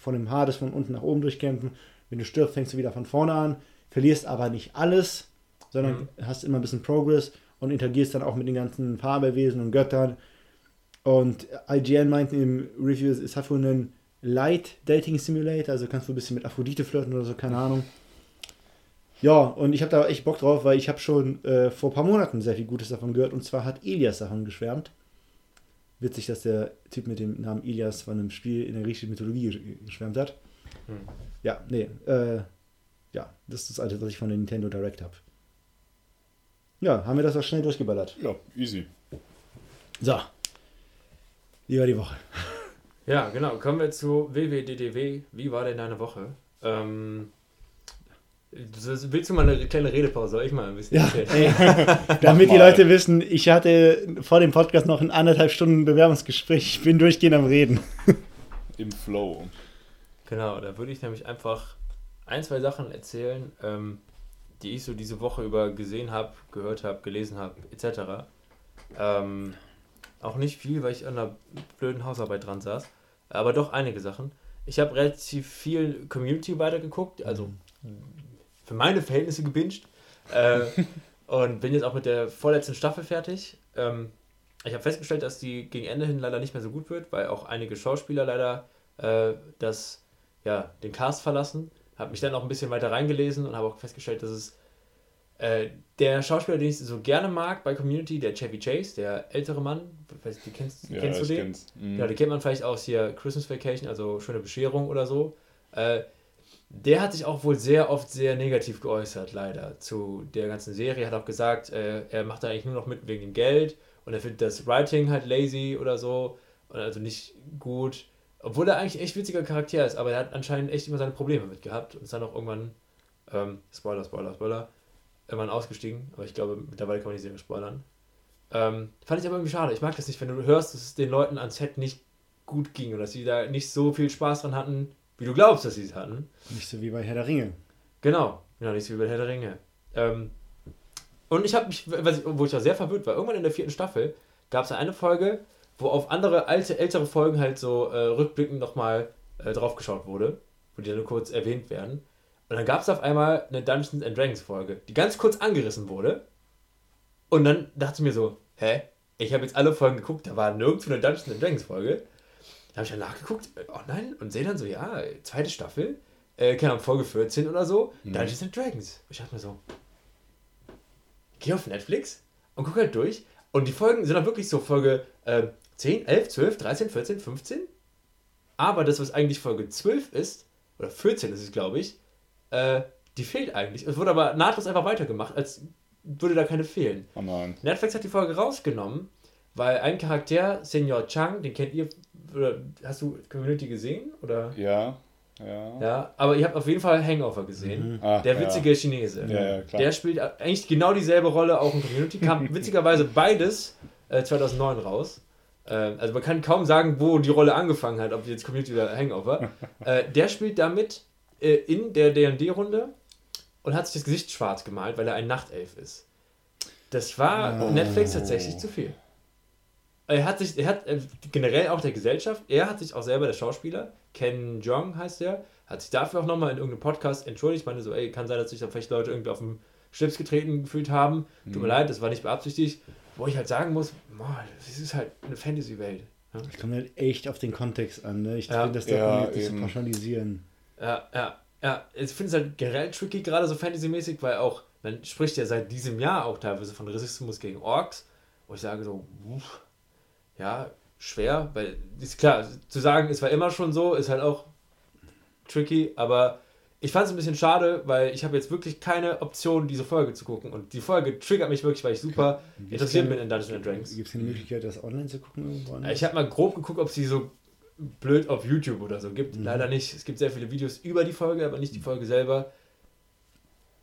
von dem Hades von unten nach oben durchkämpfen wenn du stirbst, fängst du wieder von vorne an, verlierst aber nicht alles, sondern mhm. hast immer ein bisschen Progress und interagierst dann auch mit den ganzen Fabelwesen und Göttern. Und IGN meint im Review, es hat wohl einen Light Dating Simulator, also kannst du ein bisschen mit Aphrodite flirten oder so, keine Ahnung. Ja, und ich habe da echt Bock drauf, weil ich habe schon äh, vor ein paar Monaten sehr viel Gutes davon gehört. Und zwar hat Elias davon geschwärmt. Witzig, dass der Typ mit dem Namen Elias von einem Spiel in der griechischen Mythologie geschwärmt hat. Hm. Ja, nee, äh, ja, das ist das alte, was ich von der Nintendo Direct habe. Ja, haben wir das auch schnell durchgeballert. Ja, easy. So. Wie war die Woche? Ja, genau. Kommen wir zu WWDDW. Wie war denn deine Woche? Ähm, willst du mal eine kleine Redepause? Soll ich mal ein bisschen ja, ey, Damit die Leute wissen, ich hatte vor dem Podcast noch ein anderthalb Stunden Bewerbungsgespräch. Ich bin durchgehend am Reden. Im Flow. Genau, da würde ich nämlich einfach ein, zwei Sachen erzählen, ähm, die ich so diese Woche über gesehen habe, gehört habe, gelesen habe, etc. Ähm, auch nicht viel, weil ich an einer blöden Hausarbeit dran saß, aber doch einige Sachen. Ich habe relativ viel Community weitergeguckt, also für meine Verhältnisse gebinged. Äh, und bin jetzt auch mit der vorletzten Staffel fertig. Ähm, ich habe festgestellt, dass die gegen Ende hin leider nicht mehr so gut wird, weil auch einige Schauspieler leider äh, das ja, den Cast verlassen, habe mich dann auch ein bisschen weiter reingelesen und habe auch festgestellt, dass es äh, der Schauspieler, den ich so gerne mag bei Community, der Chevy Chase, der ältere Mann, die kennst, ja, kennst du den? Mhm. Ja, den kennt man vielleicht aus hier Christmas Vacation, also schöne Bescherung oder so. Äh, der hat sich auch wohl sehr oft sehr negativ geäußert, leider, zu der ganzen Serie. Hat auch gesagt, äh, er macht da eigentlich nur noch mit wegen dem Geld und er findet das Writing halt lazy oder so, und also nicht gut. Obwohl er eigentlich echt witziger Charakter ist, aber er hat anscheinend echt immer seine Probleme mit gehabt und ist dann auch irgendwann, ähm, Spoiler, Spoiler, Spoiler, irgendwann ausgestiegen. Aber ich glaube, mittlerweile kann man die Serie spoilern. Ähm, fand ich aber irgendwie schade. Ich mag das nicht, wenn du hörst, dass es den Leuten ans Set nicht gut ging und dass sie da nicht so viel Spaß dran hatten, wie du glaubst, dass sie es hatten. Nicht so wie bei Herr der Ringe. Genau, genau, nicht so wie bei Herr der Ringe. Ähm, und ich habe mich, ich, wo ich auch sehr verwirrt war, irgendwann in der vierten Staffel gab es eine Folge, wo auf andere alte, ältere Folgen halt so äh, rückblickend nochmal äh, draufgeschaut wurde, wo die dann nur kurz erwähnt werden. Und dann gab es auf einmal eine Dungeons and Dragons Folge, die ganz kurz angerissen wurde. Und dann dachte ich mir so, hä? Ich habe jetzt alle Folgen geguckt, da war nirgendwo eine Dungeons and Dragons Folge. Da habe ich dann nachgeguckt, äh, oh nein, und sehe dann so, ja, zweite Staffel, äh, keine Ahnung, Folge 14 oder so, mhm. Dungeons and Dragons. Und ich dachte mir so, geh auf Netflix und guck halt durch. Und die Folgen sind dann wirklich so Folge äh, 10, 11, 12, 13, 14, 15. Aber das, was eigentlich Folge 12 ist, oder 14 ist es, glaube ich, äh, die fehlt eigentlich. Es wurde aber nahtlos einfach weitergemacht, als würde da keine fehlen. Oh nein. Netflix hat die Folge rausgenommen, weil ein Charakter, Senior Chang, den kennt ihr, oder hast du Community gesehen? Oder? Ja. Ja. ja, aber ihr habt auf jeden Fall Hangover gesehen. Mhm. Ach, der witzige ja. Chinese. Ja, der spielt eigentlich genau dieselbe Rolle auch in Community. Kam witzigerweise beides äh, 2009 raus. Äh, also man kann kaum sagen, wo die Rolle angefangen hat, ob jetzt Community oder Hangover. äh, der spielt damit äh, in der D&D-Runde und hat sich das Gesicht schwarz gemalt, weil er ein Nachtelf ist. Das war oh. Netflix tatsächlich zu viel. Er hat sich, er hat äh, generell auch der Gesellschaft, er hat sich auch selber, der Schauspieler, Ken Jong heißt der, hat sich dafür auch nochmal in irgendeinem Podcast entschuldigt. Ich meine so, ey, kann sein, dass sich da vielleicht Leute irgendwie auf den Schlips getreten gefühlt haben. Mhm. Tut mir mhm. leid, das war nicht beabsichtigt. Wo ich halt sagen muss, boah, das ist halt eine Fantasy-Welt. Ja? Ich komme halt echt auf den Kontext an. Ne? Ich ja. finde das ja, nicht zu pauschalisieren. Ja, ja, ja. Ich finde es halt generell tricky, gerade so Fantasy-mäßig, weil auch, man spricht ja seit diesem Jahr auch teilweise von Rassismus gegen Orks, wo ich sage so, uff, ja, schwer, weil ist klar, zu sagen, es war immer schon so, ist halt auch tricky, aber ich fand es ein bisschen schade, weil ich habe jetzt wirklich keine Option, diese Folge zu gucken. Und die Folge triggert mich wirklich, weil ich super interessiert bin in Dungeons Dragons. Gibt es eine Möglichkeit, das online zu gucken irgendwann? Ich habe mal grob geguckt, ob es die so blöd auf YouTube oder so gibt. Mhm. Leider nicht. Es gibt sehr viele Videos über die Folge, aber nicht die Folge selber.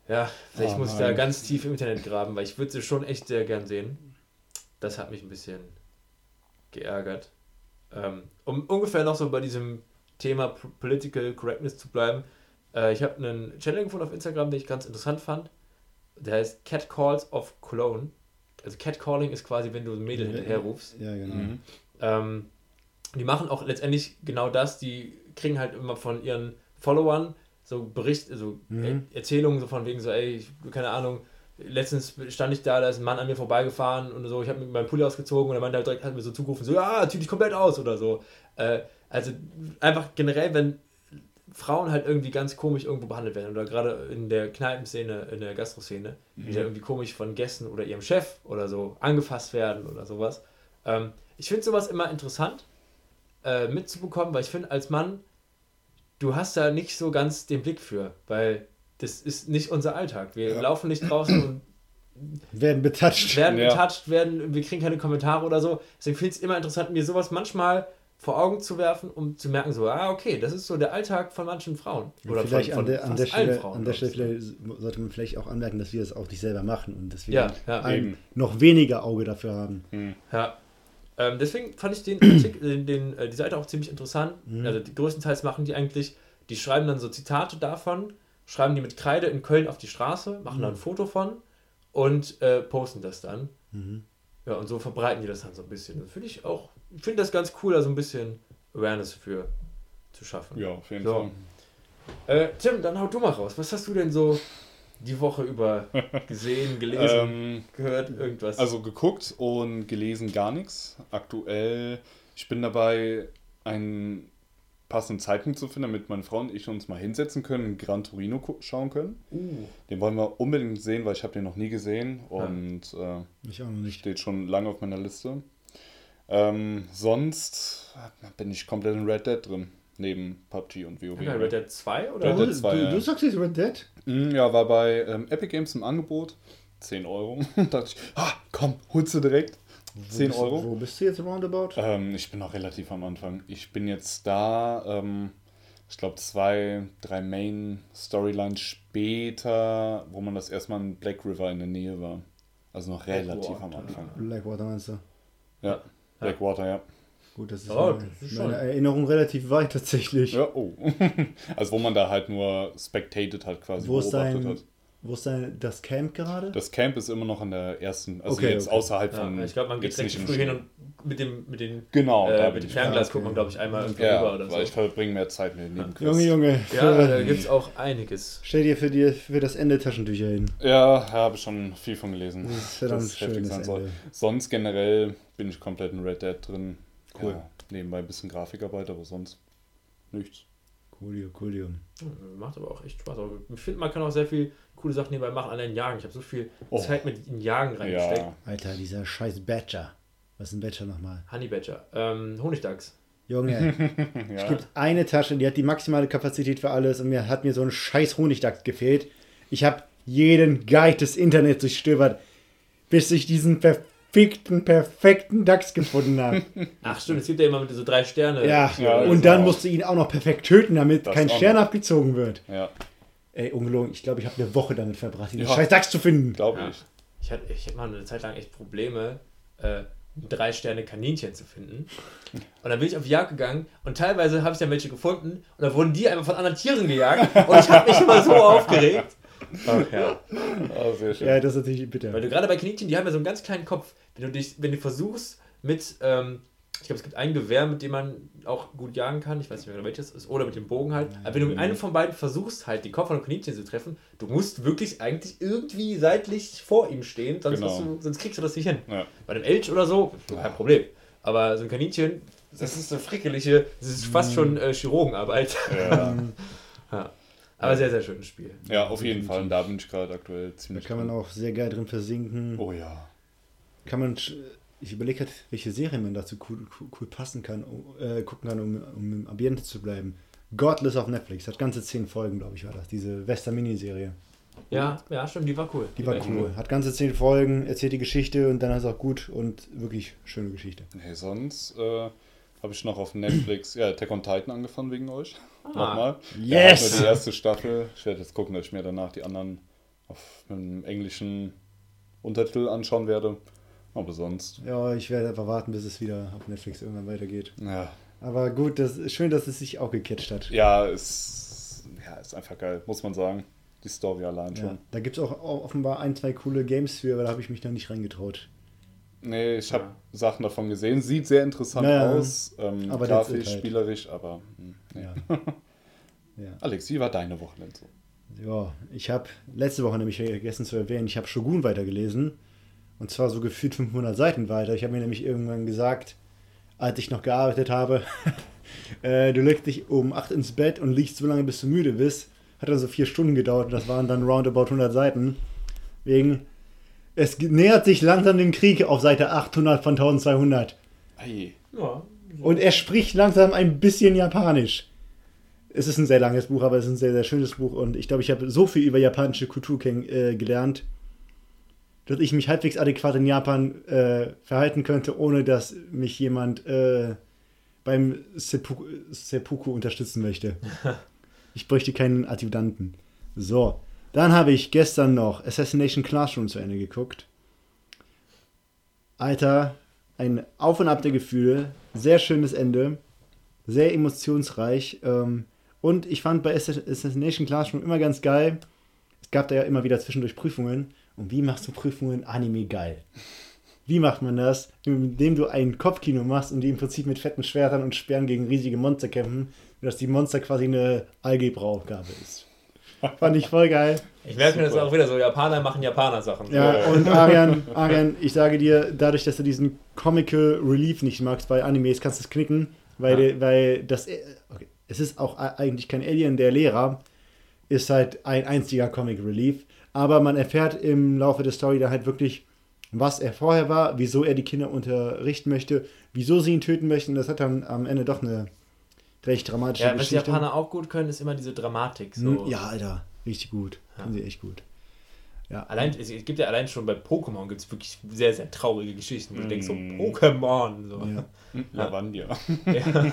Ja, vielleicht oh, muss ich da ganz tief im Internet graben, weil ich würde sie schon echt sehr gern sehen. Das hat mich ein bisschen geärgert. Ähm, um ungefähr noch so bei diesem Thema Political Correctness zu bleiben. Äh, ich habe einen Channel gefunden auf Instagram, den ich ganz interessant fand. Der heißt Cat Calls of Cologne. Also Catcalling ist quasi, wenn du ein Mädel hinterher rufst. Ja, genau. Mhm. Ähm, die machen auch letztendlich genau das. Die kriegen halt immer von ihren Followern so Bericht, also mhm. Erzählungen so von wegen so, ey, ich, keine Ahnung, letztens stand ich da, da ist ein Mann an mir vorbeigefahren und so, ich habe mir meinen Pulli ausgezogen und der Mann halt direkt hat mir so zugerufen, so, ja, zieh dich komplett aus oder so. Äh, also einfach generell, wenn Frauen halt irgendwie ganz komisch irgendwo behandelt werden oder gerade in der Kneipenszene, in der Gastroszene, mhm. die irgendwie komisch von Gästen oder ihrem Chef oder so angefasst werden oder sowas. Ähm, ich finde sowas immer interessant äh, mitzubekommen, weil ich finde, als Mann, du hast da nicht so ganz den Blick für, weil das ist nicht unser Alltag. Wir ja. laufen nicht draußen und werden betatscht. Werden ja. betatscht, werden, wir kriegen keine Kommentare oder so. Deswegen finde ich es immer interessant, mir sowas manchmal vor Augen zu werfen, um zu merken, so, ah, okay, das ist so der Alltag von manchen Frauen. Oder vielleicht von, von an, der, an der Stelle, Frauen, an der Stelle sollte man vielleicht auch anmerken, dass wir das auch nicht selber machen und deswegen ja, ja. ein noch weniger Auge dafür haben. Ja. Ähm, deswegen fand ich den, Artikel, den, den äh, die Seite auch ziemlich interessant. Mhm. Also die, größtenteils machen die eigentlich, die schreiben dann so Zitate davon, schreiben die mit Kreide in Köln auf die Straße, machen mhm. da ein Foto von und äh, posten das dann. Mhm. Ja, und so verbreiten die das dann so ein bisschen. Das finde ich auch, finde das ganz cool, da so ein bisschen Awareness für zu schaffen. Ja, auf jeden so. Fall. Äh, Tim, dann hau du mal raus. Was hast du denn so die Woche über gesehen, gelesen, ähm, gehört, irgendwas? Also geguckt und gelesen gar nichts. Aktuell, ich bin dabei, ein passenden Zeitpunkt zu finden, damit meine Frau und ich uns mal hinsetzen können, Gran Torino schauen können. Uh. Den wollen wir unbedingt sehen, weil ich habe den noch nie gesehen und ja. äh, ich auch noch nicht. steht schon lange auf meiner Liste. Ähm, sonst bin ich komplett in Red Dead drin, neben PUBG und WoW. Ja, Red Dead 2 oder? Red Dead 2, du, du, sagst jetzt Red Dead? Mm, ja, war bei ähm, Epic Games im Angebot. 10 Euro. da dachte ich, ah, komm, holst du direkt. 10 wo Euro. Du, wo bist du jetzt roundabout? Ähm, ich bin noch relativ am Anfang. Ich bin jetzt da, ähm, ich glaube, zwei, drei Main-Storylines später, wo man das erstmal in Black River in der Nähe war. Also noch relativ Blackwater. am Anfang. Blackwater meinst du? Ja, Blackwater, ja. Gut, das ist, oh, meine, das ist meine Erinnerung relativ weit tatsächlich. Ja, oh. also wo man da halt nur spectated hat, quasi wo beobachtet dein, hat. Wo ist denn das Camp gerade? Das Camp ist immer noch an der ersten, also okay, jetzt okay. außerhalb von. Ja, ich glaube, man geht recht früh hin und mit dem, mit den, genau, äh, mit dem Fernglas guckt man, glaube ich, einmal irgendwie ja, rüber oder so. Weil ich verbringe mehr Zeit mit dem Junge, Junge. Ja, da gibt es auch einiges. Stell dir für, dir für das Ende Taschentücher hin. Ja, habe ich schon viel von gelesen. Das ist verdammt das schön. Sein soll. Sonst generell bin ich komplett in Red Dead drin. Cool. Ja, nebenbei ein bisschen Grafikarbeit, aber sonst nichts. Coolio, coolio. Macht aber auch echt Spaß. Aber ich finde, man kann auch sehr viel coole Sachen nebenbei machen, allein Jagen. Ich habe so viel oh. Zeit mit in Jagen reingesteckt. Ja. Alter, dieser scheiß Badger. Was ist ein Badger nochmal? Honey Badger. Ähm, Honigdachs. Junge, ja. es gibt eine Tasche, die hat die maximale Kapazität für alles und mir hat mir so ein scheiß Honigdachs gefehlt. Ich habe jeden Guide des Internets durchstöbert, bis ich diesen verfickten, perfekten Dachs gefunden habe. Ach stimmt, es gibt ja immer mit so drei Sterne. Ja, ja und dann musst du ihn auch noch perfekt töten, damit das kein Stern noch. abgezogen wird. Ja. Ey, ungelogen, ich glaube, ich habe eine Woche damit verbracht, den ja. scheiß Dachs zu finden. Glaube ich. Ja. Ich hatte, ich hatte mal eine Zeit lang echt Probleme, äh, drei Sterne Kaninchen zu finden. Und dann bin ich auf Jagd gegangen und teilweise habe ich dann welche gefunden und dann wurden die einfach von anderen Tieren gejagt und ich habe mich immer so aufgeregt. Ach ja. Ah, sehr schön. Ja, das ist natürlich bitter. Weil du gerade bei Kaninchen, die haben ja so einen ganz kleinen Kopf. Wenn du dich, wenn du versuchst mit, ähm, ich glaube, es gibt ein Gewehr, mit dem man auch gut jagen kann, ich weiß nicht mehr genau welches ist, oder mit dem Bogen halt. Aber wenn du mit einem von beiden versuchst, halt die Kopf von einem Kaninchen zu treffen, du musst wirklich eigentlich irgendwie seitlich vor ihm stehen, sonst, Genau. du, sonst kriegst du das nicht hin. Ja. Bei einem Elch oder so, kein Problem. Aber so ein Kaninchen, das ist so frickelige, das ist fast schon äh, Chirurgenarbeit. Ja. ja. Aber sehr, sehr schönes Spiel. ja, auf jeden Fall. Und da bin ich gerade aktuell Da ziemlich. kann man auch sehr geil drin versinken. Oh ja. Kann man, ich überlege halt, welche Serie man dazu cool, cool, cool passen kann, um, äh, gucken kann, um, um im Ambiente zu bleiben. Godless auf Netflix, hat ganze zehn Folgen, glaube ich, war das. Diese Western-Miniserie. Ja, ja, stimmt, die war cool. Die war echt cool. Hat ganze zehn Folgen, erzählt die Geschichte und dann ist auch gut und wirklich schöne Geschichte. Nee, sonst äh, habe ich noch auf Netflix ja, Attack on Titan angefangen wegen euch. Nochmal. Ja, halt Yes! nur die erste Staffel. Ich werde jetzt gucken, dass ich mir danach die anderen auf einem englischen Untertitel anschauen werde. Aber sonst, Ja, ich werde einfach warten, bis es wieder auf Netflix irgendwann weitergeht. ja, Aber gut, das ist schön, dass es sich auch gecatcht hat. ja, ist, ja, ist einfach geil, muss man sagen. Die Story allein schon. Ja, da gibt es auch offenbar ein, zwei coole Games für, aber da habe ich mich noch nicht reingetraut. Nee, ich habe Ja. Sachen davon gesehen. Sieht sehr interessant Ja, ja. aus. Ähm, Aber grafisch, halt. spielerisch, aber. hm, nee. Ja. ja. Alex, wie war deine Woche denn so? Ja, ich habe letzte Woche nämlich vergessen zu erwähnen, ich habe Shogun weitergelesen. Und zwar so gefühlt 500 Seiten weiter. Ich habe mir nämlich irgendwann gesagt, als ich noch gearbeitet habe, äh, du legst dich um 8 ins Bett und liegst so lange, bis du müde bist. Hat dann so vier Stunden gedauert und das waren dann roundabout 100 Seiten. Wegen, es nähert sich langsam dem Krieg auf Seite 800 von 1200. Ei. Ja. Und er spricht langsam ein bisschen Japanisch. Es ist ein sehr langes Buch, aber es ist ein sehr, sehr schönes Buch. Und ich glaube, ich habe so viel über japanische Kultur äh, gelernt, dass ich mich halbwegs adäquat in Japan äh, verhalten könnte, ohne dass mich jemand äh, beim Seppuku, Seppuku unterstützen möchte. Ich bräuchte keinen Adjutanten. So, dann habe ich gestern noch Assassination Classroom zu Ende geguckt. Alter, ein Auf und Ab der Gefühle, sehr schönes Ende, sehr emotionsreich. Ähm, und ich fand bei Ass- Assassination Classroom immer ganz geil. Es gab da ja immer wieder zwischendurch Prüfungen. Und wie machst du Prüfungen Anime geil? Wie macht man das? Indem du ein Kopfkino machst und die im Prinzip mit fetten Schwertern und Sperren gegen riesige Monster kämpfen, dass die Monster quasi eine Algebra-Aufgabe ist. Fand ich voll geil. Ich merke mir das auch wieder so, Japaner machen Japaner-Sachen. Ja, und Arian, Arian, ich sage dir, dadurch, dass du diesen Comical Relief nicht magst bei Animes, kannst du es knicken, weil, Ja. weil das, okay, es ist auch eigentlich kein Alien, der Lehrer ist halt ein einziger Comic Relief, aber man erfährt im Laufe der Story da halt wirklich, was er vorher war, wieso er die Kinder unterrichten möchte, wieso sie ihn töten möchten, und das hat dann am Ende doch eine recht dramatische Ja, was die Geschichte. Japaner auch gut können, ist immer diese Dramatik. So. Hm, Ja, Alter, richtig gut. Ja. Können sie echt gut. Ja. Allein, es gibt ja allein schon bei Pokémon gibt es wirklich sehr, sehr traurige Geschichten. wo Du denkst so, Mm. Pokémon. So. Ja. Lavandia. Ja.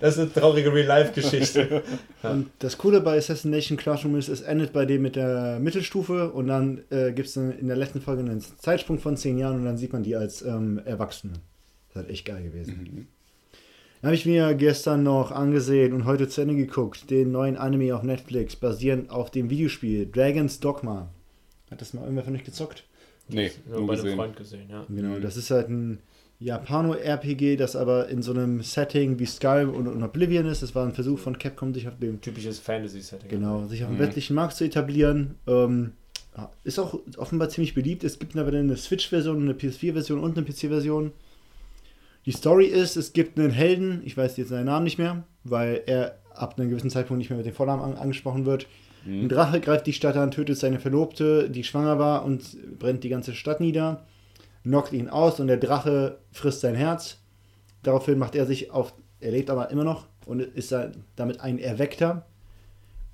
das ist eine traurige Real-Life-Geschichte. Und das Coole bei Assassination Classroom ist, es endet bei dem mit der Mittelstufe und dann äh, gibt es in der letzten Folge einen Zeitsprung von zehn Jahren und dann sieht man die als ähm, Erwachsene. Das ist halt echt geil gewesen. Dann habe ich mir gestern noch angesehen und heute zu Ende geguckt, den neuen Anime auf Netflix, basierend auf dem Videospiel Dragon's Dogma. Hat das mal irgendwer von euch gezockt? Nee, Nur nur bei einem gesehen. Freund gesehen, ja. Genau, Mhm. das ist halt ein Japano-RPG, das aber in so einem Setting wie Skyrim und, und Oblivion ist. Das war ein Versuch von Capcom, sich auf dem Typisches Fantasy-Setting. Genau, sich auf dem Mhm. westlichen Markt zu etablieren. Ähm, ja, ist auch offenbar ziemlich beliebt. Es gibt aber eine Switch-Version, eine PS4-Version und eine PC-Version. Die Story ist, es gibt einen Helden, ich weiß jetzt seinen Namen nicht mehr, weil er ab einem gewissen Zeitpunkt nicht mehr mit dem Vornamen an, angesprochen wird. Ein Mhm. Drache greift die Stadt an, tötet seine Verlobte, die schwanger war und brennt die ganze Stadt nieder, knockt ihn aus und der Drache frisst sein Herz. Daraufhin macht er sich auf, er lebt aber immer noch und ist da- damit ein Erweckter.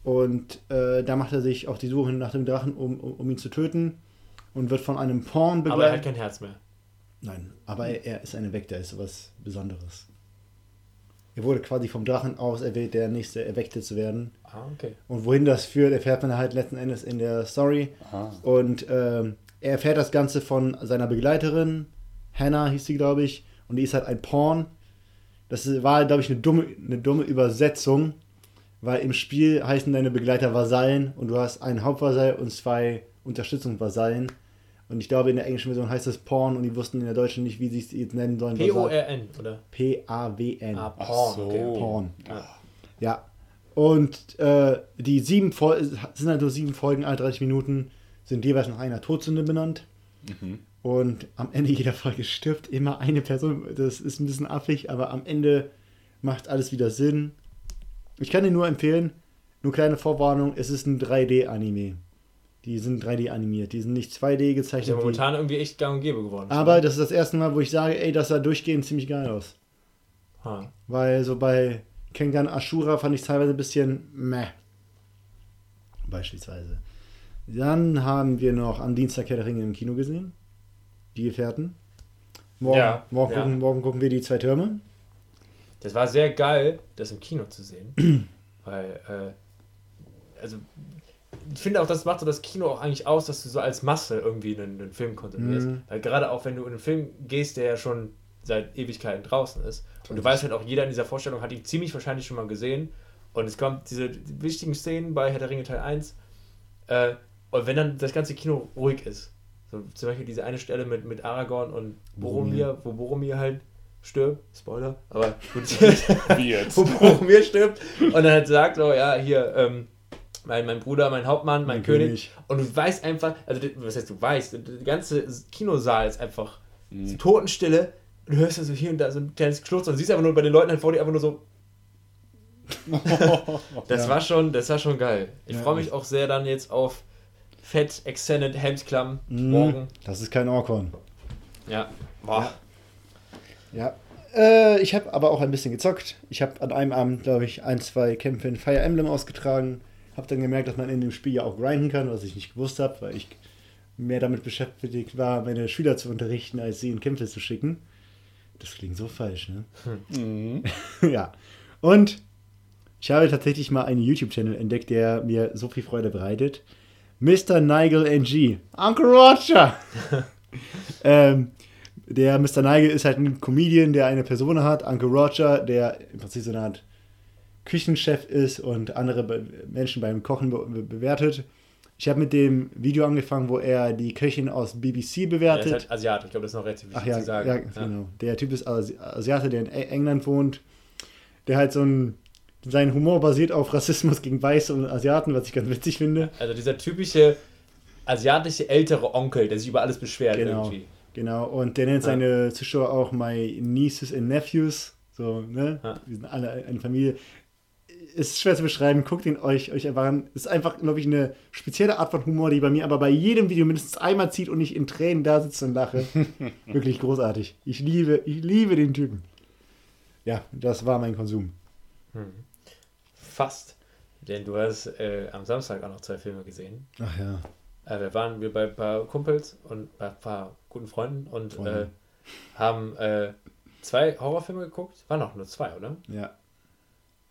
Und äh, da macht er sich auf die Suche nach dem Drachen, um, um, um ihn zu töten und wird von einem Porn Aber er hat begleitet. kein Herz mehr. Nein, aber er, er ist ein Erweckter, ist sowas Besonderes. Er wurde quasi vom Drachen auserwählt, der nächste Erweckte zu werden. Ah, okay. Und wohin das führt, erfährt man halt letzten Endes in der Story. Aha. Und ähm, er erfährt das Ganze von seiner Begleiterin, Hannah hieß sie, glaube ich, und die ist halt ein Porn. Das war, glaube ich, eine dumme, eine dumme Übersetzung, weil im Spiel heißen deine Begleiter Vasallen und du hast einen Hauptvasall und zwei Unterstützungsvasallen. Und ich glaube, in der englischen Version heißt es Porn und die wussten in der deutschen nicht, wie sie es jetzt nennen sollen. P-O-R-N, oder? P-A-W-N. Ah, Porn. so. Okay, okay. Porn. Ja. Ja. Und äh, die sieben Fol sind halt nur sieben Folgen, alle 30 Minuten, sind jeweils nach einer Todsünde benannt. Und am Ende jeder Folge stirbt immer eine Person. Das ist ein bisschen affig, aber am Ende macht alles wieder Sinn. Ich kann dir nur empfehlen, nur kleine Vorwarnung, es ist ein 3D-Anime. Die sind 3D animiert, die sind nicht 2D Ist ja gezeichnet. momentan irgendwie echt gang und gäbe geworden. aber das ist das erste Mal, wo ich sage, ey, das sah durchgehend ziemlich geil aus. Ha. Weil so bei Kengan Ashura fand ich teilweise ein bisschen meh. Beispielsweise. Dann haben wir noch am Dienstag Herr der Ringe im Kino gesehen. Die Gefährten. Morgen, Ja, morgen, ja. Gucken, morgen gucken wir die zwei Türme. Das war sehr geil, das im Kino zu sehen. weil, äh, also, finde auch, das macht so das Kino auch eigentlich aus, dass du so als Masse irgendwie einen, einen Film konsumierst. Mhm. Weil gerade auch wenn du in einen Film gehst, der ja schon seit Ewigkeiten draußen ist, und du weißt halt auch, jeder in dieser Vorstellung hat ihn ziemlich wahrscheinlich schon mal gesehen. Und es kommt diese wichtigen Szenen bei Herr der Ringe Teil 1. Äh, und wenn dann das ganze Kino ruhig ist, so zum Beispiel diese eine Stelle mit, mit Aragorn und Boromir, wo Boromir halt stirbt, Spoiler, aber gut, wo Boromir stirbt und dann halt sagt, oh ja, hier, ähm, mein, mein Bruder, mein Hauptmann, mein, Mein König. König. Und du weißt einfach, also was heißt du weißt, der ganze Kinosaal ist einfach Mhm. Totenstille. Und du hörst ja so hier und da so ein kleines Geschlurz und du siehst einfach nur bei den Leuten halt vor dir einfach nur so. Das Ja. war schon, das war schon geil. Ich Ja, freue mich auch sehr dann jetzt auf Fett Extended Helmsklamm Mhm. morgen. Das ist kein Orkhorn. Ja. Boah. Ja. Äh, ich habe aber auch ein bisschen gezockt. Ich habe an einem Abend, glaube ich, ein, zwei Kämpfe in Fire Emblem ausgetragen. Habe dann gemerkt, dass man in dem Spiel ja auch grinden kann, was ich nicht gewusst habe, weil ich mehr damit beschäftigt war, meine Schüler zu unterrichten, als sie in Kämpfe zu schicken. Das klingt so falsch, ne? Mhm. ja. Und ich habe tatsächlich mal einen YouTube-Channel entdeckt, der mir so viel Freude bereitet. Mr. Nigel NG. Uncle Roger! ähm, der Mr. Nigel ist halt ein Comedian, der eine Person hat. Uncle Roger, der im Prinzip so eine Art Küchenchef ist und andere Be Menschen beim Kochen be be bewertet. Ich habe mit dem Video angefangen, wo er die Köchin aus BBC Der ist bewertet. halt Asiat, ich glaube, das ist noch relativ Ach wichtig ja, zu sagen. ja, genau. Der Typ ist Asi Asiate, der in E- England wohnt. Der halt so ein. Sein Humor basiert auf Rassismus gegen Weiße und Asiaten, was ich ganz witzig finde. Also dieser typische asiatische ältere Onkel, der sich über alles beschwert Genau. irgendwie. Genau. Und der nennt Ja. seine Zuschauer auch My Nieces and Nephews. So, ne? Ja. Die sind alle eine Familie. Ist schwer zu beschreiben, guckt ihn euch, euch einfach an. Ist einfach, glaube ich, eine spezielle Art von Humor, die bei mir aber bei jedem Video mindestens einmal zieht und ich in Tränen da sitze und lache. Wirklich großartig. Ich liebe, ich liebe den Typen. Ja, das war mein Konsum. Fast. Denn du hast äh, am Samstag auch noch zwei Filme gesehen. Ach ja. Äh, wir waren wir bei ein paar Kumpels und bei ein paar guten Freunden und äh, haben äh, zwei Horrorfilme geguckt. Waren auch nur zwei, oder? Ja.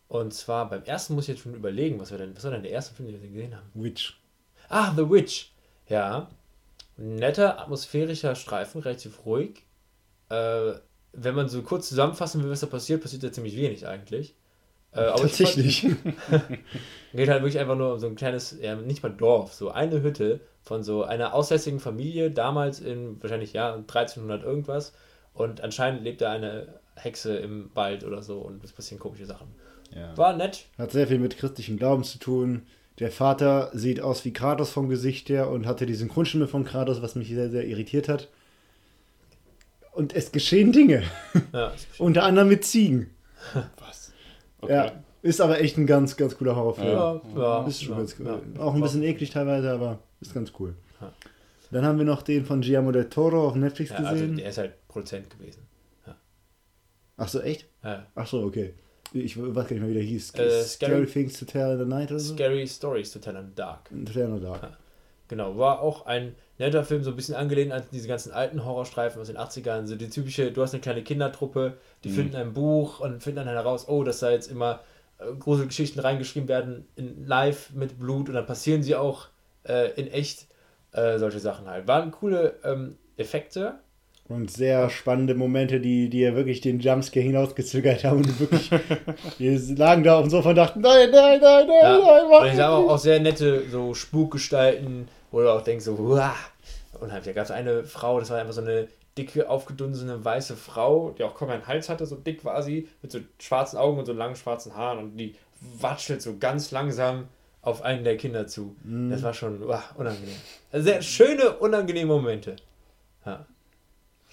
Und zwar beim ersten muss ich jetzt schon überlegen, was, wir denn, was war denn der erste Film, den wir gesehen haben? Witch. Ah, The Witch. Ja. Netter, atmosphärischer Streifen, relativ ruhig. Äh, wenn man so kurz zusammenfassen will, was da passiert, passiert da ziemlich wenig eigentlich. Äh, aber Tatsächlich. Geht halt wirklich einfach nur um so ein kleines, ja, nicht mal Dorf, so eine Hütte von so einer aussässigen Familie, damals in wahrscheinlich ja 1300 irgendwas. Und anscheinend lebt da eine Hexe im Wald oder so und es passieren komische Sachen. Ja. War nett. Hat sehr viel mit christlichem Glauben zu tun. Der Vater sieht aus wie Kratos vom Gesicht her und hatte die Synchronstimme von Kratos, was mich sehr, sehr irritiert hat. Und es geschehen Dinge. Ja, Unter anderem mit Ziegen. Was? Ja. Ist aber echt ein ganz, ganz cooler Horrorfilm. ja, ja, Ist schon ganz cool. Auch ein bisschen eklig teilweise, aber ist ganz cool. Dann haben wir noch den von Guillermo del Toro auf Netflix Ja, also gesehen. der ist halt Produzent gewesen. Ach so, echt? Ja. Ach so, okay. Ich weiß gar nicht mehr, wie der hieß. Äh, Scary Scary- Things to Tell in the Night oder so? Scary Stories to Tell in the Dark. To Tell in the Dark. Genau, war auch ein netter Film, so ein bisschen angelehnt an diese ganzen alten Horrorstreifen aus den 80ern. So die typische, du hast eine kleine Kindertruppe, die Mhm. finden ein Buch und finden dann heraus, oh, dass da jetzt immer äh, Gruselgeschichten reingeschrieben werden in live mit Blut und dann passieren sie auch äh, in echt. Äh, solche Sachen halt. Waren coole ähm, Effekte Und sehr spannende Momente, die dir wirklich den Jumpscare hinausgezögert haben. Und wirklich, wir lagen da auf dem Sofa und dachten, nein, nein, nein, nein, Ja. nein, mach Und ich habe auch, auch sehr nette so Spukgestalten, wo du auch denkst, so, uah. Und da gab es eine Frau, das war einfach so eine dicke, aufgedunsene weiße Frau, die auch kaum einen Hals hatte, so dick war sie, mit so schwarzen Augen und so langen schwarzen Haaren und die watschelt so ganz langsam auf einen der Kinder zu. Das war schon uah, unangenehm. Also sehr schöne, unangenehme Momente. Ja.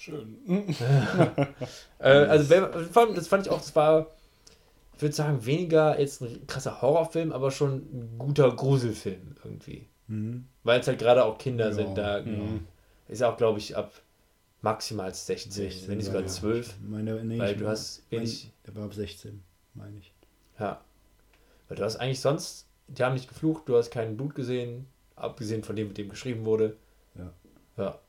Schön. Äh, also, vor allem, das fand ich auch, das war, ich würde sagen, weniger jetzt ein krasser Horrorfilm, aber schon ein guter Gruselfilm irgendwie. Mhm. Weil es halt gerade auch Kinder Ja, sind, da Mhm. ist auch, glaube ich, ab maximal 16, 16, wenn nicht ja, sogar ja. 12. Meine, nee, Weil ich- du hast wenig- der war ab 16, meine ich. Ja. Weil du hast eigentlich sonst, die haben nicht geflucht, du hast kein Blut gesehen, abgesehen von dem, mit dem geschrieben wurde. Ja. Ja.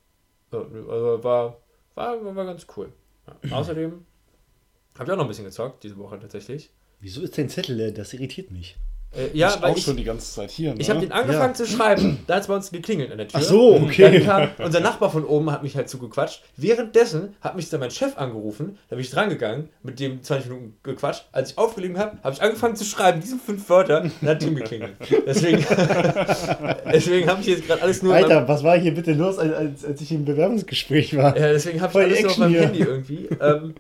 Ja, Also war, war, war ganz cool. Ja. Außerdem habe ich auch noch ein bisschen gezockt diese Woche tatsächlich. Wieso ist dein Zettel leer? Das irritiert mich. Äh, ja, ich weil auch ich, schon die ganze Zeit hier. Ne? ich habe den angefangen Ja. zu schreiben. Da hat es bei uns geklingelt an der Tür. Ach so, okay. Dann kam unser Nachbar von oben, hat mich halt zugequatscht. Währenddessen hat mich dann mein Chef angerufen. Da bin ich drangegangen, mit dem 20 Minuten gequatscht. Als ich aufgelegen habe, habe ich angefangen zu schreiben, diese fünf Wörter, und dann hat Team geklingelt. Deswegen, deswegen habe ich jetzt gerade alles nur. Alter, was war hier bitte los, als, als, als ich im Bewerbungsgespräch war? Ja, deswegen habe ich Voll alles die nur auf Action meinem hier. Handy irgendwie. Ähm,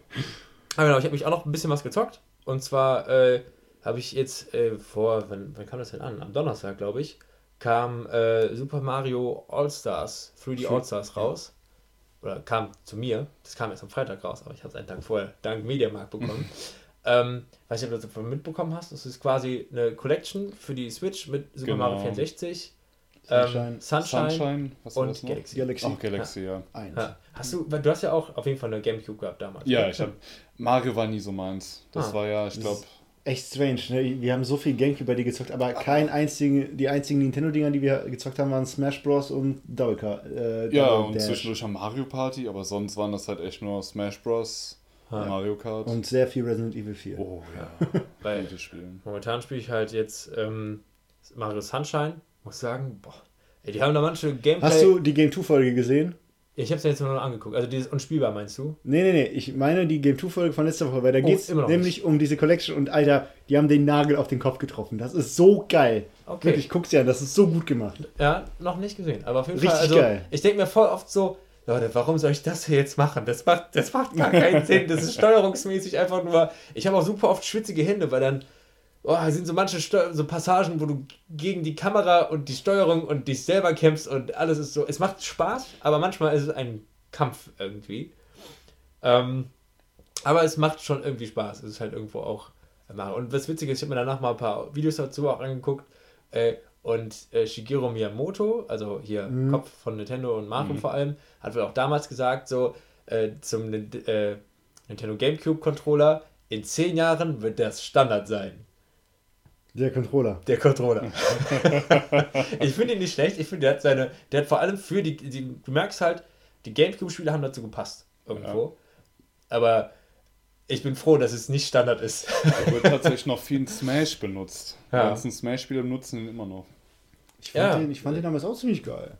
aber genau, ich habe mich auch noch ein bisschen was gezockt. Und zwar äh, habe ich jetzt äh, vor, wann, wann kam das denn an? Am Donnerstag, glaube ich, kam äh, Super Mario All-Stars, 3D All-Stars raus. Oder kam zu mir. Das kam erst am Freitag raus, aber ich habe es einen Tag vorher dank Mediamarkt bekommen. ähm, weiß nicht, ob du das davon mitbekommen hast. Das ist quasi eine Collection für die Switch mit Super Genau. Mario 64. Sunshine. Ähm, Sunshine, Sunshine, was war und das noch? Galaxy. Galaxy Ach, Galaxy, ja. 1. Ja. Hast du, du hast ja auch auf jeden Fall eine Gamecube gehabt damals. Ja, oder? ich habe Mario war nie so meins. Das Ah. war ja, ich glaube, Echt strange, ne? Wir haben so viel Gamecube bei dir gezockt, aber kein einzigen, die einzigen Nintendo-Dinger, die wir gezockt haben, waren Smash Bros. und Double Car. Äh, ja, Double und Dash. zwischendurch am Mario Party, aber sonst waren das halt echt nur Smash Bros, Ah. Mario Kart. Und sehr viel Resident Evil 4. oh ja, Weil Spielen. momentan spiele ich halt jetzt ähm, Mario Sunshine. Muss sagen, boah, ey, die haben da manche Gameplay. Hast du die Game 2-Folge gesehen? Ich habe es jetzt nur noch angeguckt. Also dieses Unspielbar meinst du? Nee, nee, nee. Ich meine die Game 2-Folge von letzter Woche, weil da Oh, geht es nämlich um diese Collection und Alter, die haben den Nagel auf den Kopf getroffen. Das ist so geil. Okay. Wirklich, guck's dir an, das ist so gut gemacht. Ja, noch nicht gesehen. Aber auf jeden Richtig Fall, also geil. ich denke mir voll oft so, Leute, warum soll ich das hier jetzt machen? Das macht, das macht gar keinen Sinn. Das ist steuerungsmäßig einfach nur. Ich habe auch super oft schwitzige Hände, weil dann oh, sind so manche Steu so Passagen, wo du gegen die Kamera und die Steuerung und dich selber kämpfst und alles ist so. Es macht Spaß, aber manchmal ist es ein Kampf irgendwie. Ähm, aber es macht schon irgendwie Spaß. Es ist halt irgendwo auch äh. Und was witzig ist, ich habe mir danach mal ein paar Videos dazu auch angeguckt. Äh, und äh, Shigeru Miyamoto, also hier Kopf von Nintendo und Mario vor allem, hat wohl auch damals gesagt, so äh, zum äh, Nintendo GameCube Controller, in zehn Jahren wird das Standard sein. Der Controller. Der Controller. ich finde ihn nicht schlecht. Ich finde, der hat seine, der hat vor allem für die, die du merkst halt, die Gamecube-Spiele haben dazu gepasst. Irgendwo. Aber ich bin froh, dass es nicht Standard ist. Da wird tatsächlich noch viel in Smash benutzt. Die Ja. ganzen Smash-Spieler nutzen ihn immer noch. Ich fand, Ja. den, ich fand den damals auch ziemlich geil.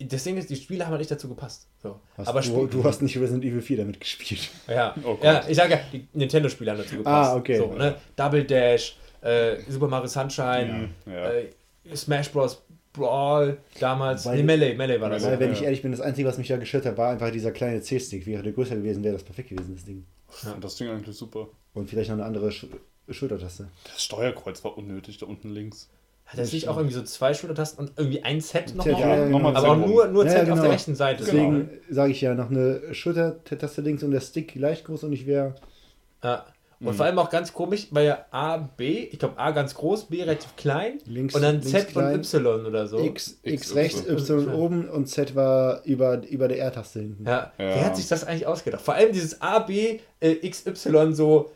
Das Ding ist, die Spiele haben halt nicht dazu gepasst. So. Hast, Aber du, du hast nicht Resident Evil 4 damit gespielt. Ja, Oh ja ich sage ja, die Nintendo-Spiele haben dazu gepasst. Ah, okay. So, ne? Double Dash, äh, Super Mario Sunshine, Ja. äh, Smash Bros. Brawl damals. Weil- nee, Melee, Melee war das. Weil, wenn ich ja. ehrlich bin, das Einzige, was mich da gestört hat, war einfach dieser kleine C-Stick. Wäre der größer gewesen, wäre das perfekt gewesen, das Ding. Ich fand das Ding eigentlich super. Und vielleicht noch eine andere Sch Schultertaste. Das Steuerkreuz war unnötig, da unten links. Hat das nicht auch irgendwie so zwei Schultertasten und irgendwie ein Set noch? Set, mal? ja, ja, nochmal genau. Aber auch nur, nur Ja, Z ja, auf genau. der rechten Seite. Deswegen sage ich ja, noch eine Schultertaste links und der Stick leicht groß und ich wäre. Ja. Mhm. Und vor allem auch ganz komisch, weil ja A, B, ich glaube A ganz groß, B relativ klein Links- und dann links Z klein. und Y oder so. X, X, X, rechts, Y. Y oben und Z war über, über der R-Taste hinten. Ja. Ja. Wer hat sich das eigentlich ausgedacht? Vor allem dieses A, B, äh, X, Y so.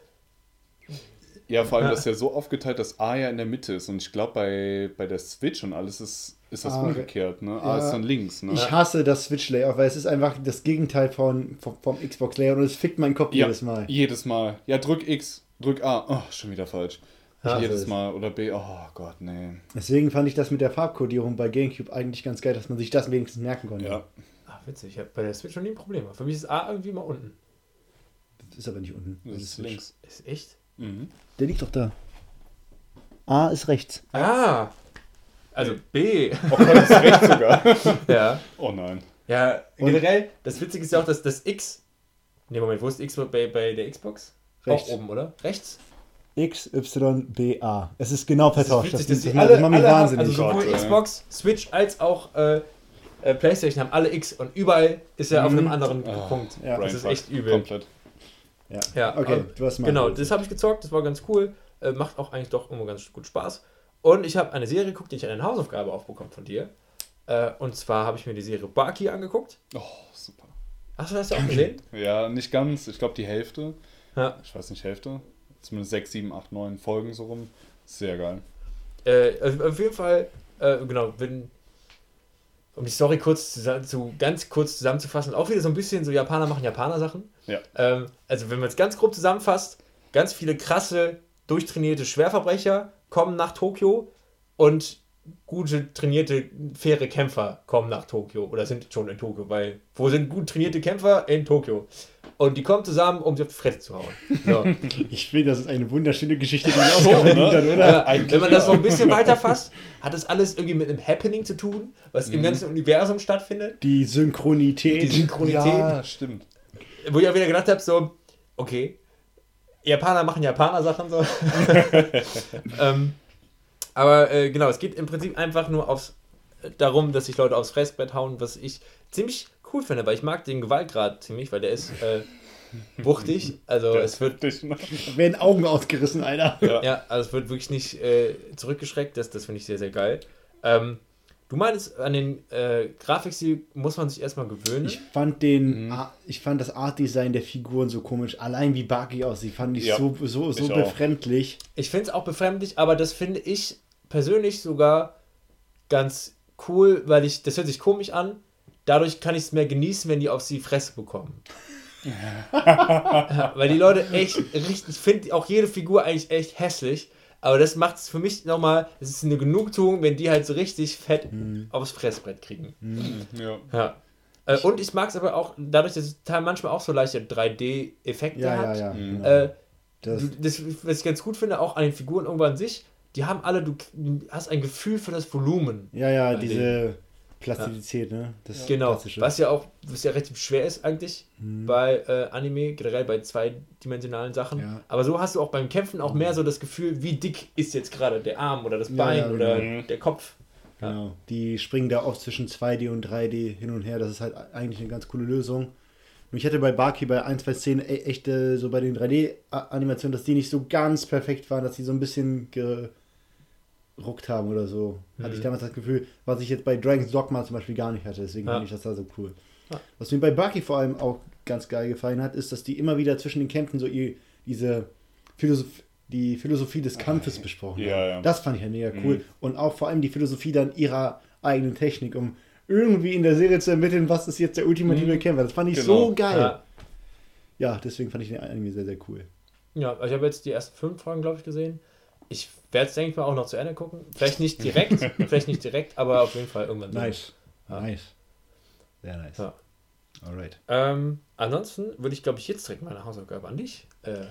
Ja, vor allem, Ja. das ist ja so aufgeteilt, dass A ja in der Mitte ist. Und ich glaube, bei, bei der Switch und alles ist, ist das Ah, umgekehrt. Ne? A ja. ist dann links. Ne? Ich hasse das Switch-Layout, weil es ist einfach das Gegenteil von, vom, vom Xbox-Layout und es fickt meinen Kopf ja, jedes Mal. Jedes Mal. Ja, drück X, drück A. Oh, schon wieder falsch. Ja. jedes Mal. Oder B. Oh Gott, nee. Deswegen fand ich das mit der Farbkodierung bei GameCube eigentlich ganz geil, dass man sich das wenigstens merken konnte. Ja. Ach, witzig. Ich habe bei der Switch noch nie ein Problem. Für mich ist A irgendwie mal unten. Das ist aber nicht unten. Das ist links. Ist echt? Mhm. Der liegt doch da. A ist rechts. Ah! Also B. Oh Gott, das ist rechts sogar. ja. Oh nein. Ja, Und- generell, das Witzige ist ja auch, dass das X. Ne, Moment, wo ist X bei, bei der Xbox? Rechts. Auch oben, oder? Rechts? X, Y, B, A. Es ist genau Das ist vertauscht. das, das, das macht mich wahnsinnig. also sowohl Gott. Xbox, Switch als auch äh, äh, Playstation haben alle X und überall ist er auf Mhm. einem anderen Ah. Punkt. Ja. Das ist echt übel. Komplett. ja. Ja, okay, aber- du hast mal. Genau, das habe ich gezockt, das war ganz cool. Äh, macht auch eigentlich doch immer ganz gut Spaß. Und ich habe eine Serie geguckt, die ich eine Hausaufgabe aufbekommen von dir. Äh, und zwar habe ich mir die Serie Baki angeguckt. Oh, super. Hast du das auch gesehen? Ja, nicht ganz. Ich glaube, die Hälfte. Ja. Ich weiß nicht, Hälfte. Zumindest 6, 7, 8, 9 Folgen so rum. Sehr geil. Äh, also auf jeden Fall, äh, genau, wenn, um die Story kurz zu, zu, ganz kurz zusammenzufassen, auch wieder so ein bisschen so Japaner machen Japaner-Sachen. Ja. Ähm, also wenn man es ganz grob zusammenfasst, ganz viele krasse, durchtrainierte Schwerverbrecher kommen nach Tokio und gute, trainierte, faire Kämpfer kommen nach Tokio oder sind schon in Tokio, weil wo sind gut trainierte Kämpfer? In Tokio. Und die kommen zusammen, um sie auf die Fresse zu hauen. So. Ich finde, das ist eine wunderschöne Geschichte, die wir verdient hat, oder? Ja, wenn man das so ein bisschen weiterfasst, hat das alles irgendwie mit einem Happening zu tun, was Mhm. im ganzen Universum stattfindet. Die Synchronität. Die Synchronität. Ja, stimmt. Wo ich auch wieder gedacht habe, so, okay, Japaner machen Japaner-Sachen so. ähm, aber äh, genau, es geht im Prinzip einfach nur aufs, darum, dass sich Leute aufs Fressbrett hauen, was ich ziemlich cool finde, weil ich mag den Gewaltgrad ziemlich, weil der ist äh, wuchtig. Also Der es wird werden Augen ausgerissen, Alter. Ja. Ja, also es wird wirklich nicht äh, zurückgeschreckt, das, das finde ich sehr, sehr geil. Ähm, du meinst, an den äh, Grafikstil muss man sich erstmal gewöhnen. Ich fand den, Mhm. Ar- ich fand das Artdesign der Figuren so komisch. Allein wie Baki aussieht, fand ich Ja, so, so, so ich auch. befremdlich. Ich finde es auch befremdlich, aber das finde ich persönlich sogar ganz cool, weil ich, das hört sich komisch an. Dadurch kann ich es mehr genießen, wenn die auf die Fresse bekommen. ja, weil die Leute echt richtig, ich finde auch jede Figur eigentlich echt hässlich, aber das macht es für mich nochmal, es ist eine Genugtuung, wenn die halt so richtig fett aufs Fressbrett kriegen. Ja. Ja. Äh, und ich mag es aber auch, dadurch, dass es Teil manchmal auch so leichte 3D-Effekte Ja, hat. ja, ja. Mhm. genau. Äh, das, das, was ich ganz gut finde, auch an den Figuren irgendwann an sich, die haben alle, du hast ein Gefühl für das Volumen. ja, ja, diese Plastizität, ne? Das Genau. Was ja auch, was ja relativ schwer ist eigentlich Mhm. bei äh, Anime, generell bei zweidimensionalen Sachen. Ja. Aber so hast du auch beim Kämpfen auch mehr so das Gefühl, wie dick ist jetzt gerade der Arm oder das Ja, Bein ja, oder genau. der Kopf. Ja. Genau. Die springen da oft zwischen 2D und 3D hin und her. Das ist halt eigentlich eine ganz coole Lösung. Und ich hatte bei Baki bei ein, zwei Szenen e- echt äh, so bei den 3D-Animationen, dass die nicht so ganz perfekt waren, dass die so ein bisschen geruckt haben oder so. Hatte Mhm. ich damals das Gefühl, was ich jetzt bei Dragon's Dogma zum Beispiel gar nicht hatte. Deswegen Ja. fand ich das da so cool. Ja. Was mir bei Baki vor allem auch ganz geil gefallen hat, ist, dass die immer wieder zwischen den Kämpfen so ihr, diese Philosoph die Philosophie des Kampfes besprochen ja, haben. ja. Das fand ich ja mega cool. Mhm. Und auch vor allem die Philosophie dann ihrer eigenen Technik, um irgendwie in der Serie zu ermitteln, was ist jetzt der ultimative Mhm. Kämpfer. Das fand ich Genau. so geil. Ja. Ja. deswegen fand ich den Anime sehr, sehr cool. Ja, ich habe jetzt die ersten fünf Folgen, glaube ich, gesehen. Ich werde es, denke ich mal, auch noch zu Ende gucken. Vielleicht nicht direkt, vielleicht nicht direkt, aber auf jeden Fall irgendwann. Nice. Ja. Nice. Sehr nice. Ja. Alright. Ähm, ansonsten würde ich, glaube ich, jetzt direkt meine Hausaufgabe an dich äh,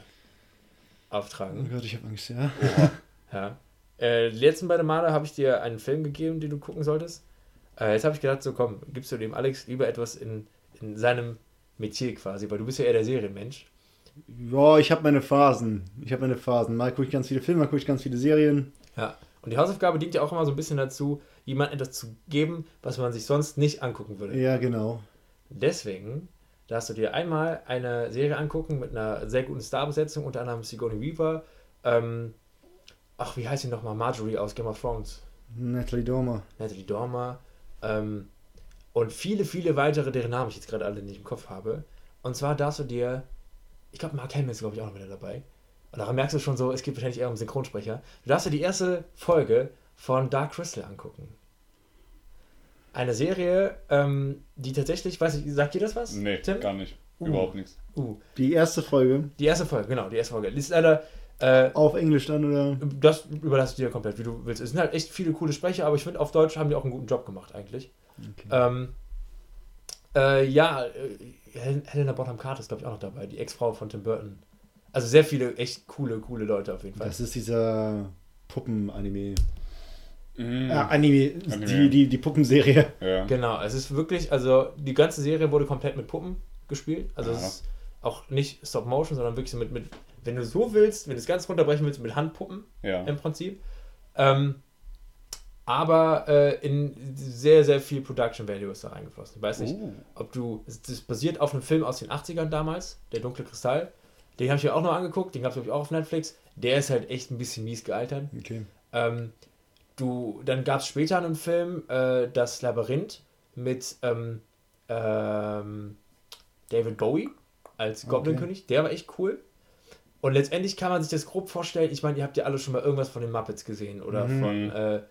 Oh auftragen. Gott, ich habe Angst, ja. Ja. Äh, die letzten beiden Male habe ich dir einen Film gegeben, den du gucken solltest. Äh, jetzt habe ich gedacht, so komm, gibst du dem Alex lieber etwas in, in seinem Metier quasi, weil du bist ja eher der Serienmensch. Ja, ich habe meine Phasen. Ich habe meine Phasen. Mal gucke ich ganz viele Filme, mal gucke ich ganz viele Serien. Ja. Und die Hausaufgabe dient ja auch immer so ein bisschen dazu, jemandem etwas zu geben, was man sich sonst nicht angucken würde. Ja, genau. Deswegen darfst du dir einmal eine Serie angucken mit einer sehr guten Starbesetzung, unter anderem Sigourney Weaver. Ähm, ach, wie heißt sie nochmal? Marjorie aus Game of Thrones. Natalie Dormer. Natalie Dormer. Ähm, und viele, viele weitere, deren Namen ich jetzt gerade alle nicht im Kopf habe. Und zwar darfst du dir, ich glaube, Mark Hamill ist, glaube ich, auch noch wieder dabei. Und daran merkst du schon so, es geht wahrscheinlich eher um Synchronsprecher. Du darfst dir die erste Folge von Dark Crystal angucken. Eine Serie, ähm, die tatsächlich, weiß ich, sagt dir das was? Nee, Tim? gar nicht. Uh. Überhaupt nichts. Uh, Die erste Folge. die erste Folge, genau, die erste Folge. Die ist leider, äh, Auf Englisch dann, oder? das überlasse ich dir komplett, wie du willst. Es sind halt echt viele coole Sprecher, aber ich finde, auf Deutsch haben die auch einen guten Job gemacht, eigentlich. Okay. Ähm, Äh, ja, äh, Hel- Helena Bonham Carter ist, glaube ich, auch noch dabei, die Ex-Frau von Tim Burton. Also sehr viele echt coole, coole Leute auf jeden Fall. Das ist dieser Puppen-Anime. Mhm. Ah, Anime, Anime. Die, die, die Puppenserie. Ja. Genau, es ist wirklich, also die ganze Serie wurde komplett mit Puppen gespielt. Also es Ja. ist auch nicht Stop Motion, sondern wirklich so mit, mit, wenn du so willst, wenn du es ganz runterbrechen willst, mit Handpuppen ja. im Prinzip. Ähm, aber äh, in sehr, sehr viel Production Value ist da reingeflossen. Ich weiß nicht, Oh. ob du. Das basiert auf einem Film aus den 80ern damals, Der dunkle Kristall. Den habe ich mir auch noch angeguckt, den gab es, glaube ich, auch auf Netflix. Der ist halt echt ein bisschen mies gealtert. Okay. Ähm, du, dann gab es später einen Film, äh, Das Labyrinth, mit ähm, ähm, David Bowie als Goblin-König. Der war echt cool. Und letztendlich kann man sich das grob vorstellen. Ich meine, ihr habt ja alle schon mal irgendwas von den Muppets gesehen oder Mhm. von äh,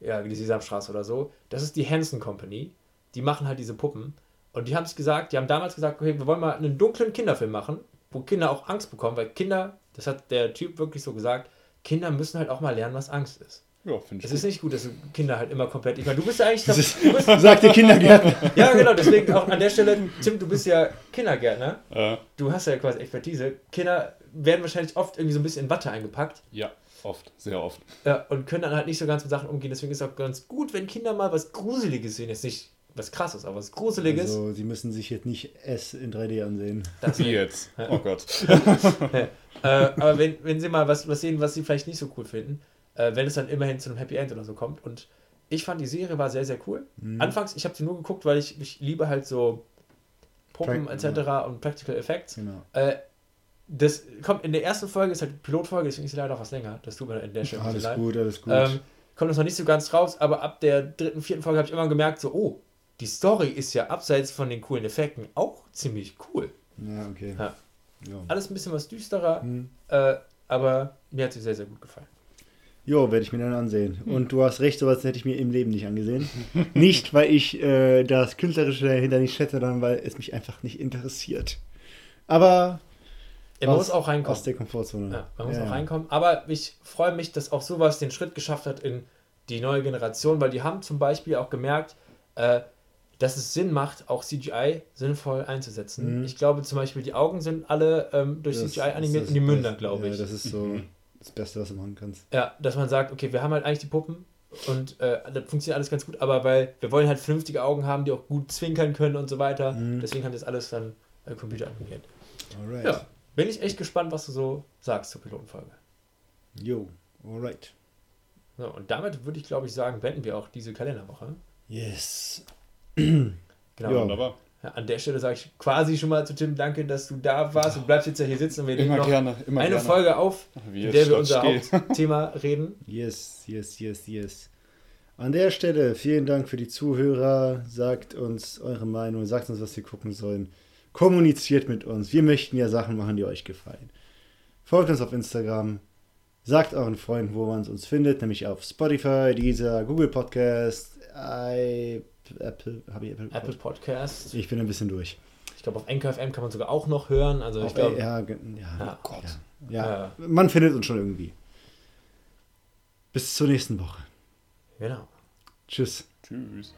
ja, die Sesamstraße oder so. Das ist die Hanson Company. Die machen halt diese Puppen. Und die haben sich gesagt, die haben damals gesagt, okay, wir wollen mal einen dunklen Kinderfilm machen, wo Kinder auch Angst bekommen, weil Kinder, das hat der Typ wirklich so gesagt, Kinder müssen halt auch mal lernen, was Angst ist. Ja, finde Es ich. ist nicht gut, dass Kinder halt immer komplett. Ich meine, du bist ja eigentlich. Du bist, sagt der Kindergärtner. ja, genau, deswegen auch an der Stelle, Tim, du bist ja Kindergärtner. Äh, Du hast ja quasi Expertise. Kinder werden wahrscheinlich oft irgendwie so ein bisschen in Watte eingepackt ja, oft, sehr oft. ja, und können dann halt nicht so ganz mit Sachen umgehen. Deswegen ist es auch ganz gut, wenn Kinder mal was Gruseliges sehen. Jetzt nicht was krasses, aber was Gruseliges. Also, sie müssen sich jetzt nicht S in 3D ansehen. Das Wie jetzt? Oh Gott. äh, aber wenn, wenn sie mal was, was sehen, was sie vielleicht nicht so cool finden, äh, wenn es dann immerhin zu einem Happy End oder so kommt. Und ich fand, die Serie war sehr, sehr cool. Mhm. Anfangs, ich habe sie nur geguckt, weil ich, ich liebe halt so Puppen etc. und Practical Effects. Genau. Äh, das kommt in der ersten Folge, ist halt die Pilotfolge, deswegen ist sie leider auch was länger. Das tut mir in der Stelle Alles leid. gut, alles gut. Ähm, kommt das noch nicht so ganz raus, aber ab der dritten, vierten Folge habe ich immer gemerkt, so, oh, die Story ist ja abseits von den coolen Effekten auch ziemlich cool. ja, okay. Ja. Ja. Alles ein bisschen was düsterer, Hm. äh, aber mir hat sie sehr, sehr gut gefallen. Jo, werde ich mir dann ansehen. Hm. Und du hast recht, sowas hätte ich mir im Leben nicht angesehen. nicht, weil ich äh, das Künstlerische dahinter nicht schätze, sondern weil es mich einfach nicht interessiert. Aber Er aus, muss auch reinkommen. aus der Komfortzone. Ja, man muss Ja, auch ja. reinkommen. Aber ich freue mich, dass auch sowas den Schritt geschafft hat in die neue Generation, weil die haben zum Beispiel auch gemerkt, äh, dass es Sinn macht, auch CGI sinnvoll einzusetzen. Mhm. Ich glaube zum Beispiel, die Augen sind alle ähm, durch Das CGI animiert und die Münder, glaube ich. Ja, das ist so das Beste, was du machen kannst. Ja, dass man sagt, okay, wir haben halt eigentlich die Puppen und äh, das funktioniert alles ganz gut, aber weil wir wollen halt vernünftige Augen haben, die auch gut zwinkern können und so weiter. Mhm. Deswegen haben das alles dann äh, Computer animiert. Alright. Ja, bin ich echt gespannt, was du so sagst zur Pilotenfolge. Jo, alright. So, und damit würde ich, glaube ich, sagen, beenden wir auch diese Kalenderwoche. Yes. Genau. Ja. Wunderbar. Ja, an der Stelle sage ich quasi schon mal zu Tim, danke, dass du da warst und bleibst jetzt ja hier sitzen und wir nehmen Immer noch gerne, immer eine gerne. Folge auf, Wie in der wir unser. Hauptthema reden. Yes, yes, yes, yes. An der Stelle vielen Dank für die Zuhörer. Sagt uns eure Meinung, sagt uns, was wir gucken sollen. Kommuniziert mit uns. Wir möchten ja Sachen machen, die euch gefallen. Folgt uns auf Instagram. Sagt euren Freunden, wo man uns findet, nämlich auf Spotify, Deezer, Google Podcast, I, Apple, habe ich Apple? Apple Podcast. Ich bin ein bisschen durch. Ich glaube, auf Anchor FM kann man sogar auch noch hören. Also ich glaube, ja, ja, Ja. Gott. ja, ja. Ja. Man findet uns schon irgendwie. Bis zur nächsten Woche. genau. Tschüss. Tschüss.